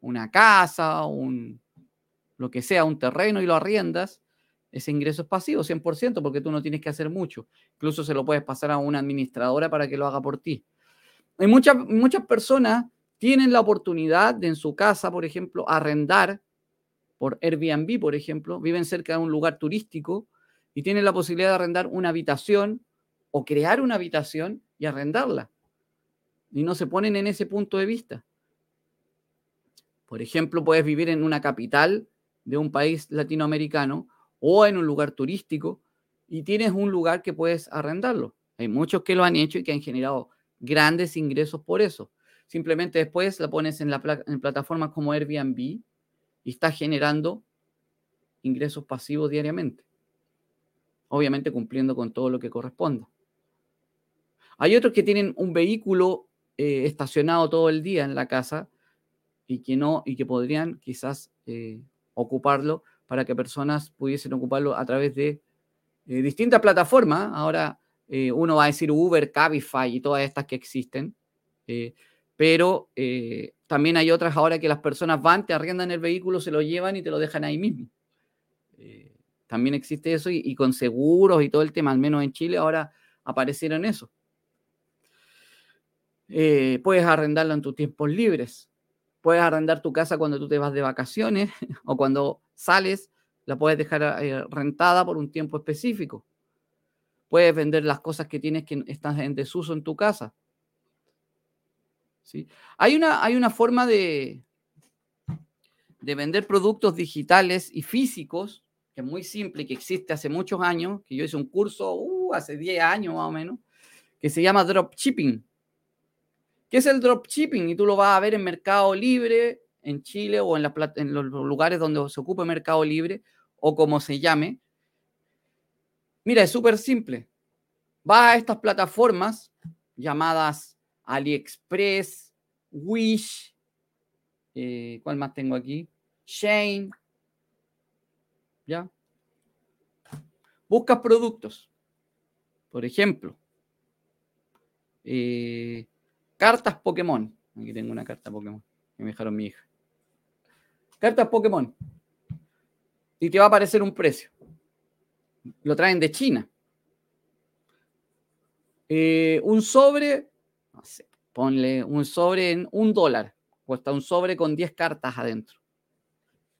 una casa, un, lo que sea, un terreno y lo arriendas, ese ingreso es pasivo 100% porque tú no tienes que hacer mucho. Incluso se lo puedes pasar a una administradora para que lo haga por ti. Hay muchas, muchas personas tienen la oportunidad de en su casa, por ejemplo, arrendar por Airbnb, por ejemplo, viven cerca de un lugar turístico y tienen la posibilidad de arrendar una habitación o crear una habitación y arrendarla. Y no se ponen en ese punto de vista. Por ejemplo, puedes vivir en una capital de un país latinoamericano o en un lugar turístico y tienes un lugar que puedes arrendarlo. Hay muchos que lo han hecho y que han generado grandes ingresos por eso. Simplemente después la pones en, la, en plataformas como Airbnb y está generando ingresos pasivos diariamente. Obviamente cumpliendo con todo lo que corresponda. Hay otros que tienen un vehículo eh, estacionado todo el día en la casa y que no, y que podrían quizás eh, ocuparlo para que personas pudiesen ocuparlo a través de eh, distintas plataformas. Ahora uno va a decir Uber, Cabify y todas estas que existen. Pero también hay otras ahora que las personas van, te arriendan el vehículo, se lo llevan y te lo dejan ahí mismo. también existe eso y, con seguros y todo el tema, al menos en Chile ahora aparecieron eso. Eh, puedes arrendarlo en tus tiempos libres. Puedes arrendar tu casa cuando tú te vas de vacaciones o cuando sales, la puedes dejar eh, rentada por un tiempo específico. Puedes vender las cosas que tienes que están en desuso en tu casa. Hay, una, hay una forma de, de vender productos digitales y físicos que es muy simple que existe hace muchos años, que yo hice un curso uh, hace 10 años más o menos, que se llama dropshipping. ¿Qué es el dropshipping? Y tú lo vas a ver en Mercado Libre, en Chile o en, en los lugares donde se ocupe Mercado Libre o como se llame. Mira, es súper simple. Va a estas plataformas llamadas AliExpress, Wish, eh, ¿cuál más tengo aquí? Shane, ¿Ya? Buscas productos. Por ejemplo, eh, cartas Pokémon. Aquí tengo una carta Pokémon que me dejaron mi hija. Cartas Pokémon. Y te va a aparecer un precio. Lo traen de China. Eh, un sobre, no ponle un sobre en un dólar. Cuesta un sobre con 10 cartas adentro.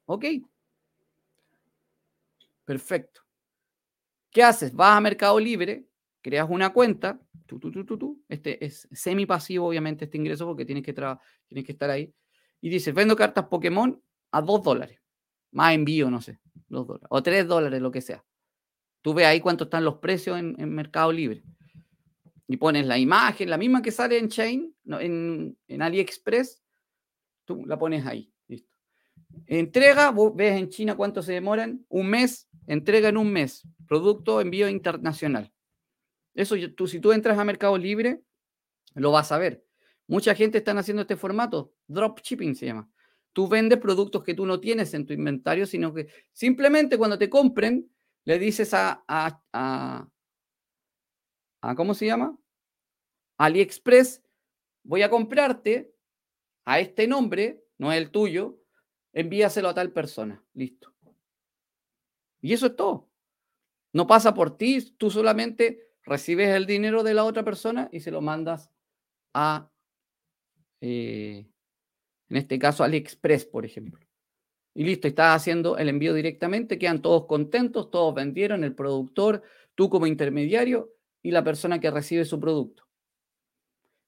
¿Ok? Perfecto. ¿Qué haces? Vas a Mercado Libre, creas una cuenta, este es semi pasivo, obviamente, este ingreso, porque tienes que, tienes que estar ahí. Y dices, vendo cartas Pokémon a 2 dólares. Más envío, no sé, 2 dólares. O 3 dólares, lo que sea. Tú ves ahí cuánto están los precios en, Mercado Libre. Y pones la imagen, la misma que sale en Chain, en, en AliExpress, tú la pones ahí. Listo. Entrega, vos ves en China cuánto se demoran, un mes, entrega en un mes, producto envío internacional. Eso tú, si tú entras a Mercado Libre, lo vas a ver. Mucha gente está haciendo este formato, dropshipping se llama. Tú vendes productos que tú no tienes en tu inventario, sino que simplemente cuando te compren, le dices a, a ¿cómo se llama? AliExpress, voy a comprarte a este nombre, no es el tuyo, envíaselo a tal persona. Listo. Y eso es todo. No pasa por ti, tú solamente recibes el dinero de la otra persona y se lo mandas a, eh, en este caso, AliExpress, por ejemplo. Y listo, estás haciendo el envío directamente, quedan todos contentos, todos vendieron, el productor, tú como intermediario y la persona que recibe su producto.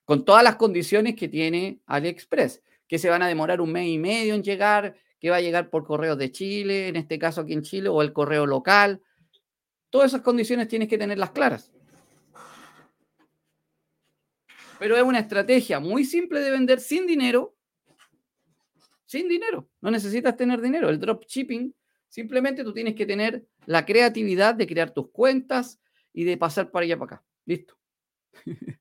Con todas las condiciones que tiene AliExpress que se van a demorar un mes y medio en llegar, que va a llegar por correo de Chile, en este caso aquí en Chile, o el correo local. Todas esas condiciones tienes que tenerlas claras. Pero es una estrategia muy simple de vender sin dinero. Sin dinero. No necesitas tener dinero. El dropshipping, simplemente tú tienes que tener la creatividad de crear tus cuentas y de pasar para allá para acá. Listo.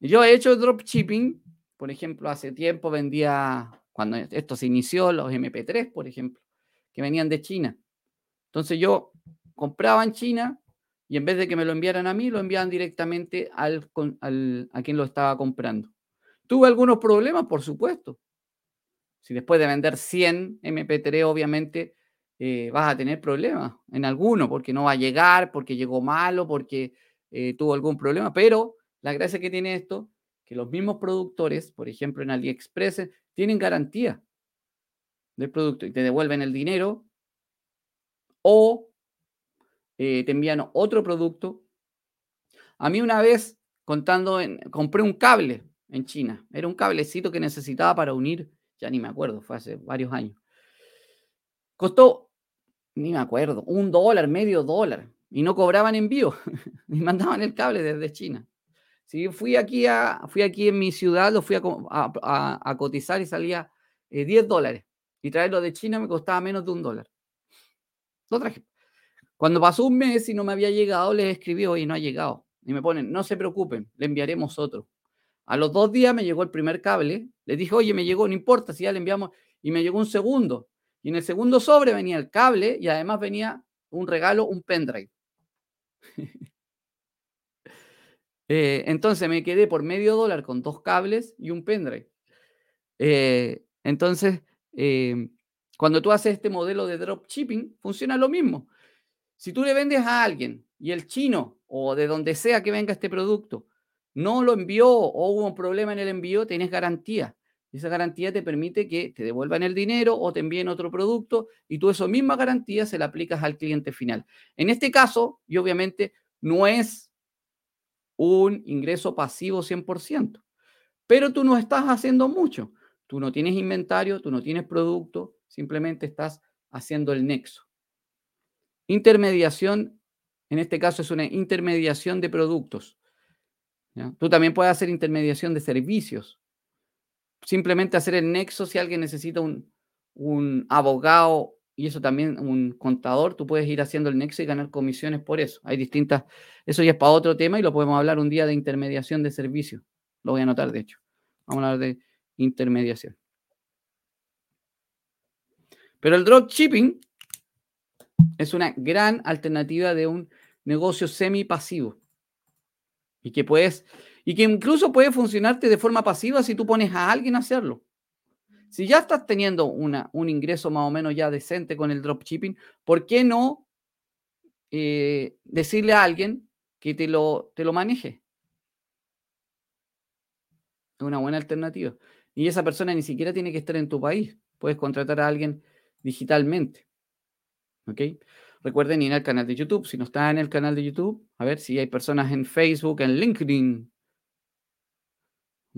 Yo he hecho dropshipping por ejemplo, hace tiempo vendía, cuando esto se inició, los MP3, por ejemplo, que venían de China. Entonces yo compraba en China y en vez de que me lo enviaran a mí, lo enviaban directamente al, a quien lo estaba comprando. ¿Tuve algunos problemas? Por supuesto. Si después de vender 100 MP3, obviamente eh, vas a tener problemas en alguno, porque no va a llegar, porque llegó malo, porque eh, tuvo algún problema. Pero la gracia que tiene esto que los mismos productores, por ejemplo en AliExpress, tienen garantía del producto y te devuelven el dinero o eh, te envían otro producto. A mí una vez, contando, compré un cable en China. Era un cablecito que necesitaba para unir, ya ni me acuerdo, fue hace varios años. Costó, ni me acuerdo, un dólar, medio dólar. Y no cobraban envío, ni mandaban el cable desde China. Si fui aquí, a, fui aquí en mi ciudad, lo fui a, cotizar y salía 10 eh, dólares. Y traerlo de China me costaba menos de un dólar. Lo traje. Cuando pasó un mes y no me había llegado, les escribí, oye, no ha llegado. Y me ponen, no se preocupen, le enviaremos otro. A los dos días me llegó el primer cable. Les dije, oye, me llegó, no importa si ya le enviamos. Y me llegó un segundo. Y en el segundo sobre venía el cable y además venía un regalo, un pendrive. Eh, entonces me quedé por medio dólar con dos cables y un pendrive. Eh, entonces, em, cuando tú haces este modelo de dropshipping, funciona lo mismo. Si tú le vendes a alguien y el chino o de donde sea que venga este producto no lo envió o hubo un problema en el envío, tienes garantía. Esa garantía te permite que te devuelvan el dinero o te envíen otro producto y tú esa misma garantía se la aplicas al cliente final. En este caso, y obviamente no es un ingreso pasivo 100%, pero tú no estás haciendo mucho. Tú no tienes inventario, tú no tienes producto, simplemente estás haciendo el nexo. Intermediación, en este caso es una intermediación de productos. Tú también puedes hacer intermediación de servicios simplemente hacer el nexo si alguien necesita un, abogado y eso también un contador, tú puedes ir haciendo el nexo y ganar comisiones por eso. Hay distintas, eso ya es para otro tema y lo podemos hablar un día de intermediación de servicios. Lo voy a anotar, de hecho. Vamos a hablar de intermediación. Pero el dropshipping es una gran alternativa de un negocio semi pasivo y que puedes y que incluso puede funcionarte de forma pasiva si tú pones a alguien a hacerlo. Si ya estás teniendo una, un ingreso más o menos ya decente con el dropshipping, ¿por qué no eh, decirle a alguien que te lo, te lo maneje? Es una buena alternativa. Y esa persona ni siquiera tiene que estar en tu país. Puedes contratar a alguien digitalmente. ¿Ok? Recuerden ir al canal de YouTube. Si no está en el canal de YouTube, a ver si hay personas en Facebook, en LinkedIn,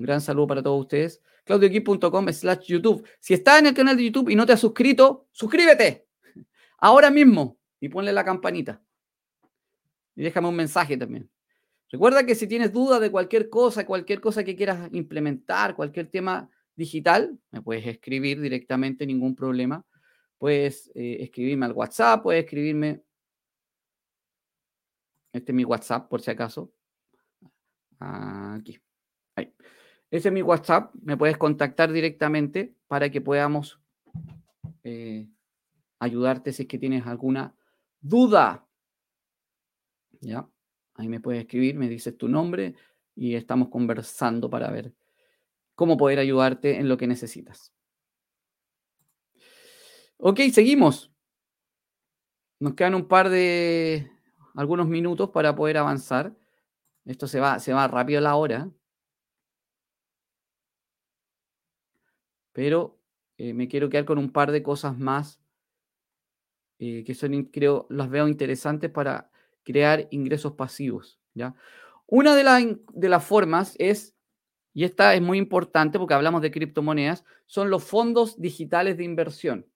un gran saludo para todos ustedes. claudioquip.com slash YouTube. Si estás en el canal de YouTube y no te has suscrito, suscríbete ahora mismo y ponle la campanita. Y déjame un mensaje también. Recuerda que si tienes dudas de cualquier cosa, cualquier cosa que quieras implementar, cualquier tema digital, me puedes escribir directamente, ningún problema. Puedes eh, escribirme al WhatsApp, puedes escribirme. Este es mi WhatsApp, por si acaso. Aquí. Ese es mi WhatsApp, me puedes contactar directamente para que podamos eh, ayudarte si es que tienes alguna duda. ¿Ya? Ahí me puedes escribir, me dices tu nombre y estamos conversando para ver cómo poder ayudarte en lo que necesitas. Ok, seguimos. Nos quedan un par de algunos minutos para poder avanzar. Esto se va, se va rápido la hora. Pero eh, me quiero quedar con un par de cosas más eh, que son, creo, las veo interesantes para crear ingresos pasivos. ¿ya? Una de, de las formas es, y esta es muy importante porque hablamos de criptomonedas, son los fondos digitales de inversión.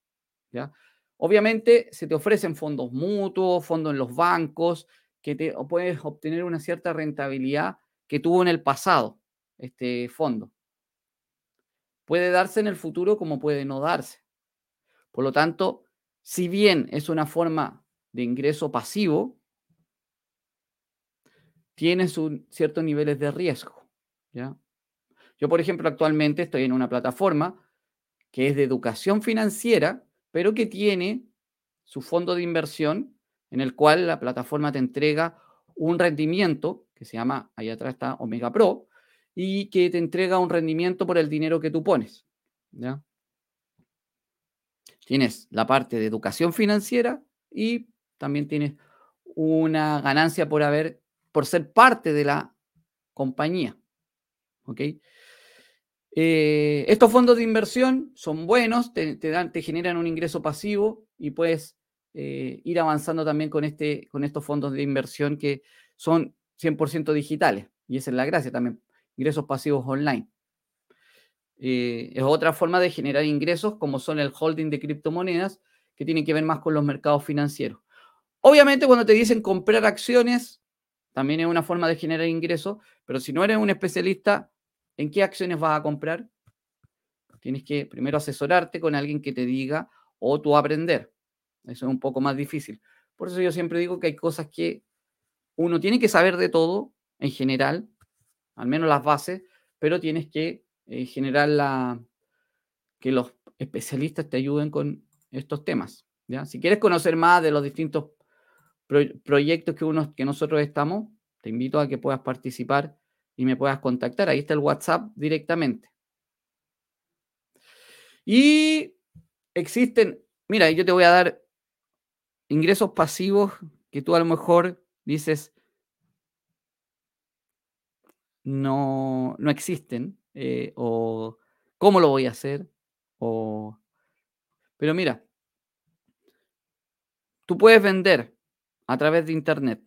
¿ya? Obviamente se te ofrecen fondos mutuos, fondos en los bancos, que te puedes obtener una cierta rentabilidad que tuvo en el pasado este fondo. Puede darse en el futuro como puede no darse. Por lo tanto, si bien es una forma de ingreso pasivo, tiene ciertos niveles de riesgo. ¿ya? Yo, por ejemplo, actualmente estoy en una plataforma que es de educación financiera, pero que tiene su fondo de inversión en el cual la plataforma te entrega un rendimiento que se llama, ahí atrás está Omega Pro, y que te entrega un rendimiento por el dinero que tú pones. ¿ya? Tienes la parte de educación financiera y también tienes una ganancia por haber, por ser parte de la compañía. ¿Ok? Eh, estos fondos de inversión son buenos, te, generan un ingreso pasivo y puedes eh, ir avanzando también con, este, con estos fondos de inversión que son 100% digitales. Y esa es la gracia también ingresos pasivos online. Eh, es otra forma de generar ingresos como son el holding de criptomonedas que tienen que ver más con los mercados financieros. Obviamente cuando te dicen comprar acciones, también es una forma de generar ingresos, pero si no eres un especialista, ¿en qué acciones vas a comprar? Tienes que primero asesorarte con alguien que te diga o tú aprender. Eso es un poco más difícil. Por eso yo siempre digo que hay cosas que uno tiene que saber de todo en general, al menos las bases, pero tienes que eh, generar la, que los especialistas te ayuden con estos temas. ¿ya? Si quieres conocer más de los distintos proyectos que, uno, que nosotros estamos, te invito a que puedas participar y me puedas contactar. Ahí está el WhatsApp directamente. Y existen, mira, yo te voy a dar ingresos pasivos que tú a lo mejor dices, no, no existen, eh, o cómo lo voy a hacer, o... Pero mira, tú puedes vender a través de Internet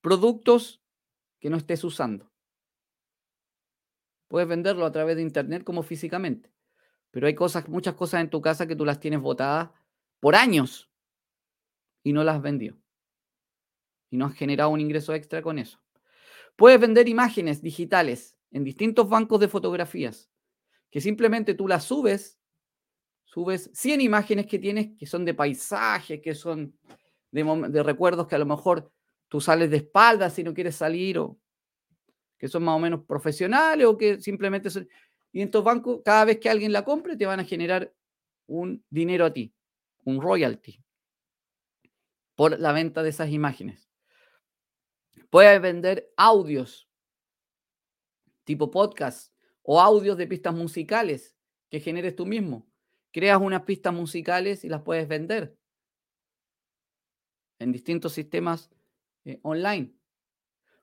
productos que no estés usando. Puedes venderlo a través de Internet como físicamente. Pero hay cosas, muchas cosas en tu casa que tú las tienes botadas por años y no las has vendido. Y no has generado un ingreso extra con eso. Puedes vender imágenes digitales en distintos bancos de fotografías, que simplemente tú las subes, subes 100 imágenes que tienes, que son de paisaje, que son de, recuerdos que a lo mejor tú sales de espaldas si no quieres salir, o que son más o menos profesionales, o que simplemente son... Y en estos bancos, cada vez que alguien la compre, te van a generar un dinero a ti, un royalty, por la venta de esas imágenes. Puedes vender audios, tipo podcast, o audios de pistas musicales que generes tú mismo. Creas unas pistas musicales y las puedes vender en distintos sistemas eh, online.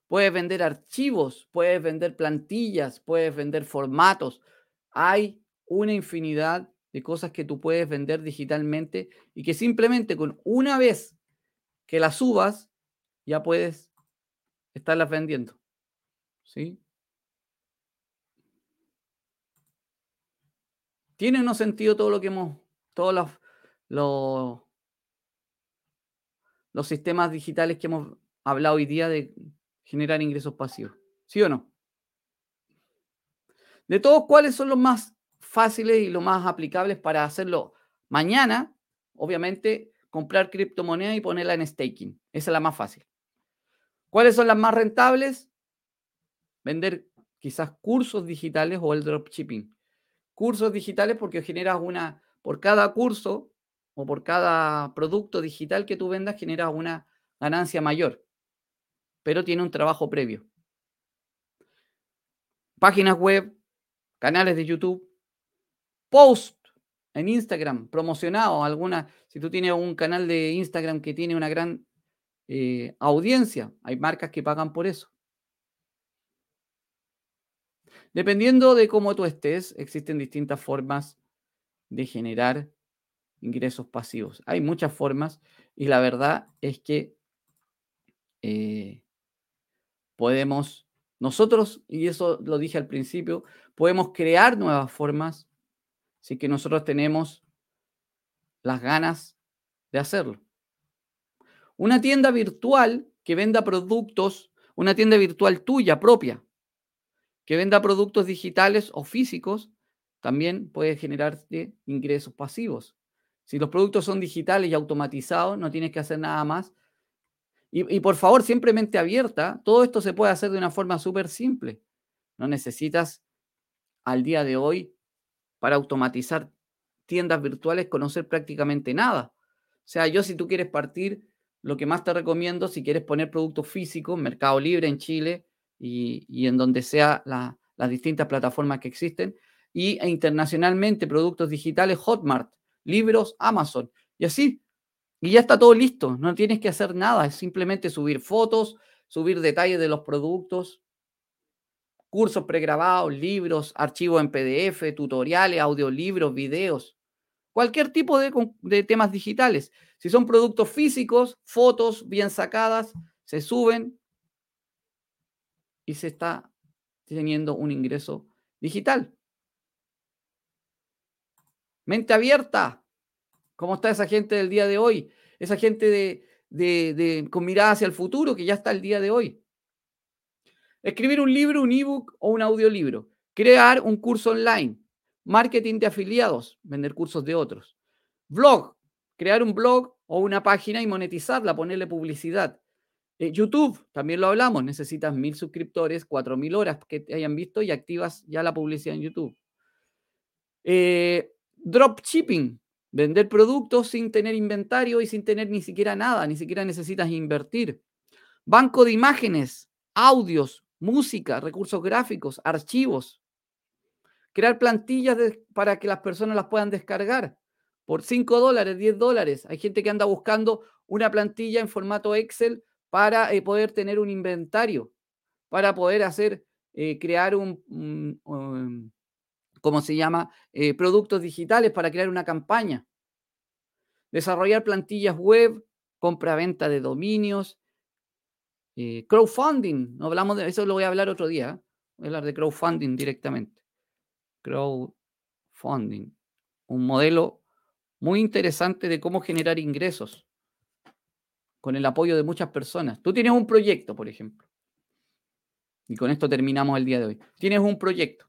Puedes vender archivos, puedes vender plantillas, puedes vender formatos. Hay una infinidad de cosas que tú puedes vender digitalmente y que simplemente con una vez que las subas, ya puedes estarlas vendiendo. ¿Sí? ¿Tiene no sentido todo lo que hemos, todos los, los, los sistemas digitales que hemos hablado hoy día de generar ingresos pasivos. ¿Sí o no? De todos, ¿cuáles son los más fáciles y los más aplicables para hacerlo mañana? Obviamente, comprar criptomoneda y ponerla en staking. Esa es la más fácil. ¿Cuáles son las más rentables? Vender quizás cursos digitales o el dropshipping. Cursos digitales porque generas una, por cada curso o por cada producto digital que tú vendas, generas una ganancia mayor pero tiene un trabajo previo. Páginas web, canales de YouTube, post en Instagram, promocionado, alguna, si tú tienes un canal de Instagram que tiene una gran eh, audiencia, hay marcas que pagan por eso. Dependiendo de cómo tú estés, existen distintas formas de generar ingresos pasivos. Hay muchas formas y la verdad es que eh, podemos, nosotros, y eso lo dije al principio, podemos crear nuevas formas si que nosotros tenemos las ganas de hacerlo. Una tienda virtual que venda productos, una tienda virtual tuya propia, que venda productos digitales o físicos, también puede generar ingresos pasivos. Si los productos son digitales y automatizados, no tienes que hacer nada más y, por favor, siempre mente abierta. Todo esto se puede hacer de una forma súper simple. No necesitas al día de hoy para automatizar tiendas virtuales conocer prácticamente nada. O sea, yo si tú quieres partir, lo que más te recomiendo, si quieres poner productos físicos, Mercado Libre en Chile y, en donde sea las distintas plataformas que existen, y e internacionalmente productos digitales, Hotmart, libros, Amazon. Y así y ya está todo listo, no tienes que hacer nada, es simplemente subir fotos, subir detalles de los productos, cursos pregrabados, libros, archivos en PDF, tutoriales, audiolibros, videos, cualquier tipo de, de, temas digitales. Si son productos físicos, fotos bien sacadas, se suben y se está teniendo un ingreso digital. Mente abierta. ¿Cómo está esa gente del día de hoy? Esa gente de, de, con mirada hacia el futuro que ya está el día de hoy. Escribir un libro, un ebook o un audiolibro. Crear un curso online. Marketing de afiliados. Vender cursos de otros. Blog. Crear un blog o una página y monetizarla, ponerle publicidad. Eh, YouTube, también lo hablamos, necesitas mil suscriptores, cuatro mil horas que te hayan visto y activas ya la publicidad en YouTube. Eh, dropshipping, Vender productos sin tener inventario y sin tener ni siquiera nada, ni siquiera necesitas invertir. Banco de imágenes, audios, música, recursos gráficos, archivos. Crear plantillas para que las personas las puedan descargar por 5 dólares, 10 dólares. Hay gente que anda buscando una plantilla en formato Excel para eh, poder tener un inventario, para poder hacer, eh, crear un, um, ¿cómo se llama? Eh, productos digitales para crear una campaña. Desarrollar plantillas web, compra-venta de dominios, crowdfunding. No hablamos de eso, lo voy a hablar otro día. Voy a hablar de crowdfunding directamente. Crowdfunding. Un modelo muy interesante de cómo generar ingresos con el apoyo de muchas personas. Tú tienes un proyecto, por ejemplo. Y con esto terminamos el día de hoy. Tienes un proyecto.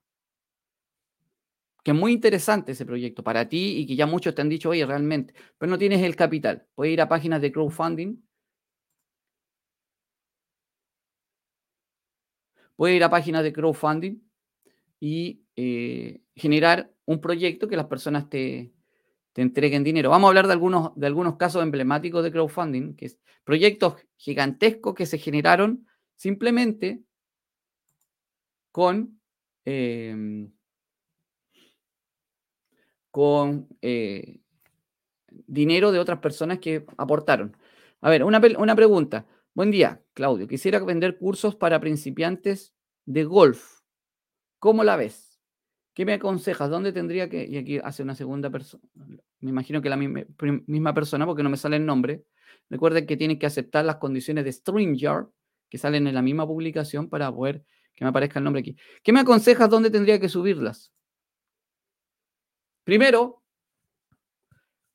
Que es muy interesante ese proyecto para ti y que ya muchos te han dicho, oye, realmente, pero no tienes el capital. Puedes ir a páginas de crowdfunding. Puedes ir a páginas de crowdfunding y eh, generar un proyecto que las personas te, te entreguen dinero. Vamos a hablar de algunos, de algunos casos emblemáticos de crowdfunding, que es proyectos gigantescos que se generaron simplemente con, em, con eh, dinero de otras personas que aportaron. A ver, una, una pregunta. Buen día, Claudio. Quisiera vender cursos para principiantes de golf. ¿Cómo la ves? ¿Qué me aconsejas? ¿Dónde tendría que.? Y aquí hace una segunda persona. Me imagino que la misma, persona, porque no me sale el nombre. Recuerden que tienen que aceptar las condiciones de StreamYard, que salen en la misma publicación, para poder que me aparezca el nombre aquí. ¿Qué me aconsejas? ¿Dónde tendría que subirlas? Primero,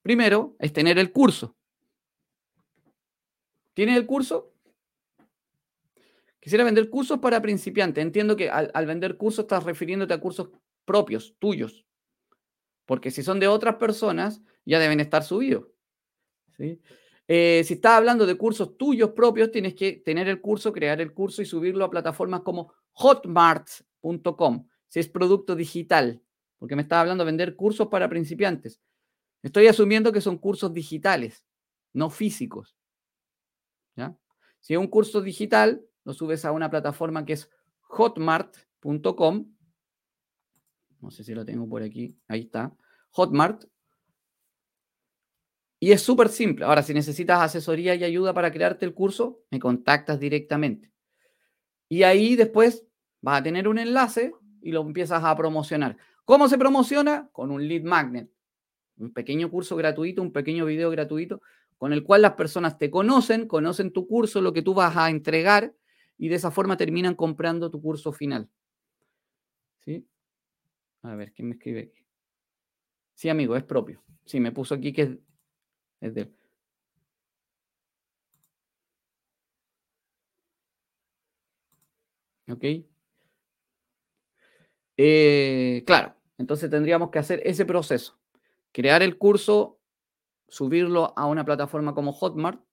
primero es tener el curso. ¿Tienes el curso? Quisiera vender cursos para principiantes. Entiendo que al, al, vender cursos estás refiriéndote a cursos propios, tuyos. Porque si son de otras personas, ya deben estar subidos. Eh, si estás hablando de cursos tuyos propios, tienes que tener el curso, crear el curso y subirlo a plataformas como hotmart.com, si es producto digital, porque me estaba hablando de vender cursos para principiantes. Estoy asumiendo que son cursos digitales, no físicos. ¿ya? Si es un curso digital, lo subes a una plataforma que es hotmart.com no sé si lo tengo por aquí. Ahí está. Hotmart. Y es súper simple. Ahora, si necesitas asesoría y ayuda para crearte el curso, me contactas directamente. Y ahí después vas a tener un enlace y lo empiezas a promocionar. ¿Cómo se promociona? Con un lead magnet. Un pequeño curso gratuito, un pequeño video gratuito, con el cual las personas te conocen, conocen tu curso, lo que tú vas a entregar, y de esa forma terminan comprando tu curso final. ¿Sí? A ver, ¿quién me escribe aquí? Sí, amigo, es propio. Sí, me puso aquí que es, es de él. ¿Ok? Eh, claro, entonces tendríamos que hacer ese proceso. Crear el curso, subirlo a una plataforma como Hotmart,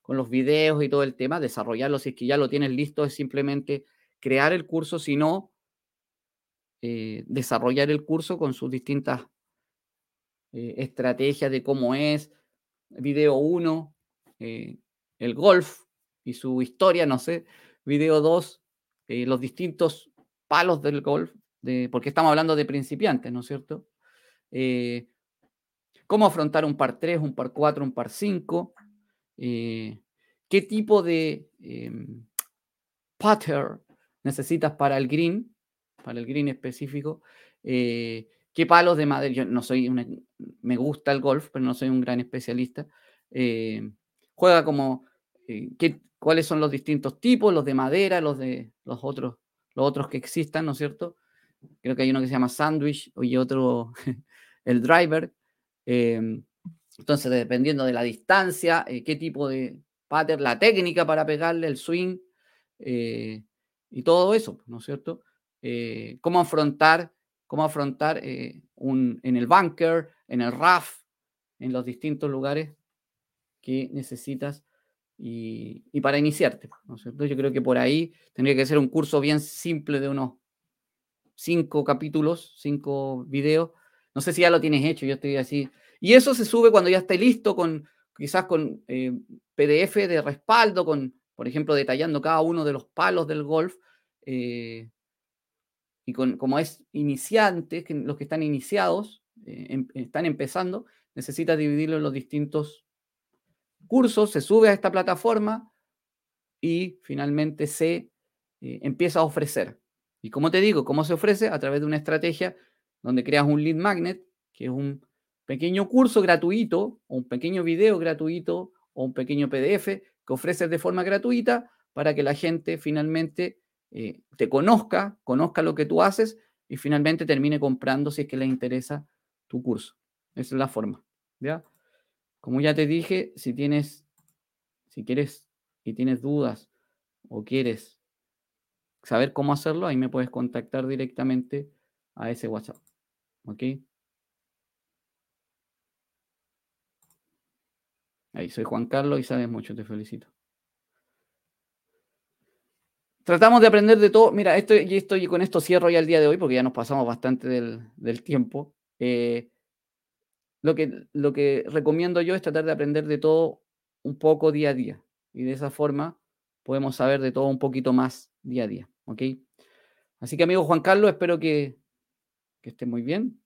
con los videos y todo el tema, desarrollarlo. Si es que ya lo tienes listo, es simplemente crear el curso. Si no, eh, desarrollar el curso con sus distintas eh, estrategias de cómo es, video 1, eh, el golf y su historia, no sé, video 2, los distintos palos del golf, de, porque estamos hablando de principiantes, ¿no es cierto? cómo afrontar un par 3, un par 4, un par 5, qué tipo de em, putter necesitas para el green, para el green específico. Eh, ¿Qué palos de madera? Yo no soy me gusta el golf, pero no soy un gran especialista. Eh, juega como eh, cuáles son los distintos tipos, los de madera, los de los otros, los otros que existan, ¿no es cierto? Creo que hay uno que se llama sandwich y otro el driver. entonces, dependiendo de la distancia, qué tipo de pattern, la técnica para pegarle, el swing y todo eso, ¿no es cierto? Eh, cómo afrontar, cómo afrontar eh, un, en el bunker, en el RAF, en los distintos lugares que necesitas y, para iniciarte. ¿no Yo creo que por ahí tendría que ser un curso bien simple de unos cinco capítulos, cinco videos. No sé si ya lo tienes hecho, yo estoy así. Y eso se sube cuando ya esté listo, con quizás con eh, PDF de respaldo, con, por ejemplo, detallando cada uno de los palos del golf. Eh, y con, como es iniciante, los que están iniciados, eh, em, están empezando, necesitas dividirlo en los distintos cursos, se sube a esta plataforma y finalmente se empieza a ofrecer. Y como te digo, ¿cómo se ofrece? A través de una estrategia donde creas un lead magnet, que es un pequeño curso gratuito, o un pequeño video gratuito, o un pequeño PDF que ofreces de forma gratuita para que la gente finalmente eh, te conozca, conozca lo que tú haces y finalmente termine comprando si es que le interesa tu curso. Esa es la forma. ¿ya? Como ya te dije, si tienes, si quieres y tienes dudas o quieres saber cómo hacerlo, ahí me puedes contactar directamente a ese WhatsApp. ¿Ok? Ahí soy Juan Carlos y sabes mucho, te felicito. Tratamos de aprender de todo. Mira, esto, y estoy con esto cierro ya el día de hoy porque ya nos pasamos bastante del, tiempo. Eh, lo, que, lo que recomiendo yo es tratar de aprender de todo un poco día a día. Y de esa forma podemos saber de todo un poquito más día a día. ¿Ok? Así que, amigo Juan Carlos, espero que, que esté muy bien.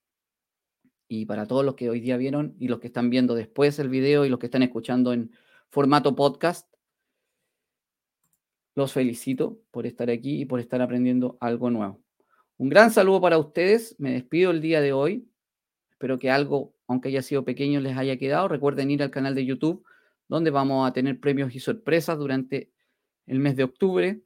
Y para todos los que hoy día vieron y los que están viendo después el video y los que están escuchando en formato podcast, los felicito por estar aquí y por estar aprendiendo algo nuevo. Un gran saludo para ustedes. Me despido el día de hoy. Espero que algo, aunque haya sido pequeño, les haya quedado. Recuerden ir al canal de YouTube, donde vamos a tener premios y sorpresas durante el mes de octubre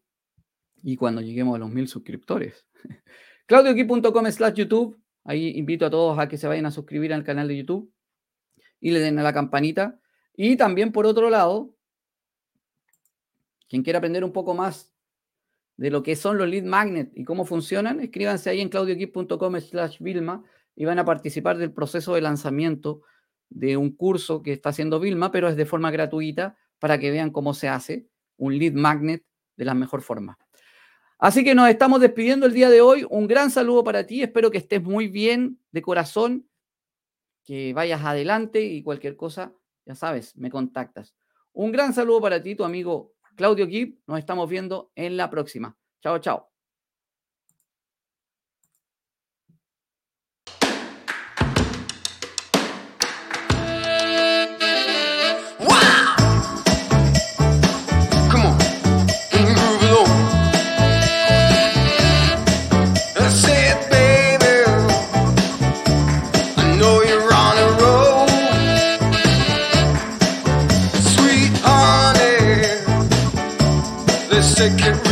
y cuando lleguemos a los mil suscriptores. claudioqui.com slash YouTube. Ahí invito a todos a que se vayan a suscribir al canal de YouTube y le den a la campanita. Y también por otro lado, quien quiera aprender un poco más de lo que son los lead magnets y cómo funcionan, escríbanse ahí en claudioqui.com slash Vilma y van a participar del proceso de lanzamiento de un curso que está haciendo Vilma, pero es de forma gratuita para que vean cómo se hace un lead magnet de la mejor forma. Así que nos estamos despidiendo el día de hoy. Un gran saludo para ti. Espero que estés muy bien de corazón, que vayas adelante y cualquier cosa, ya sabes, me contactas. Un gran saludo para ti, tu amigo Claudio Gibb. Nos estamos viendo en la próxima. Chao, chao. taking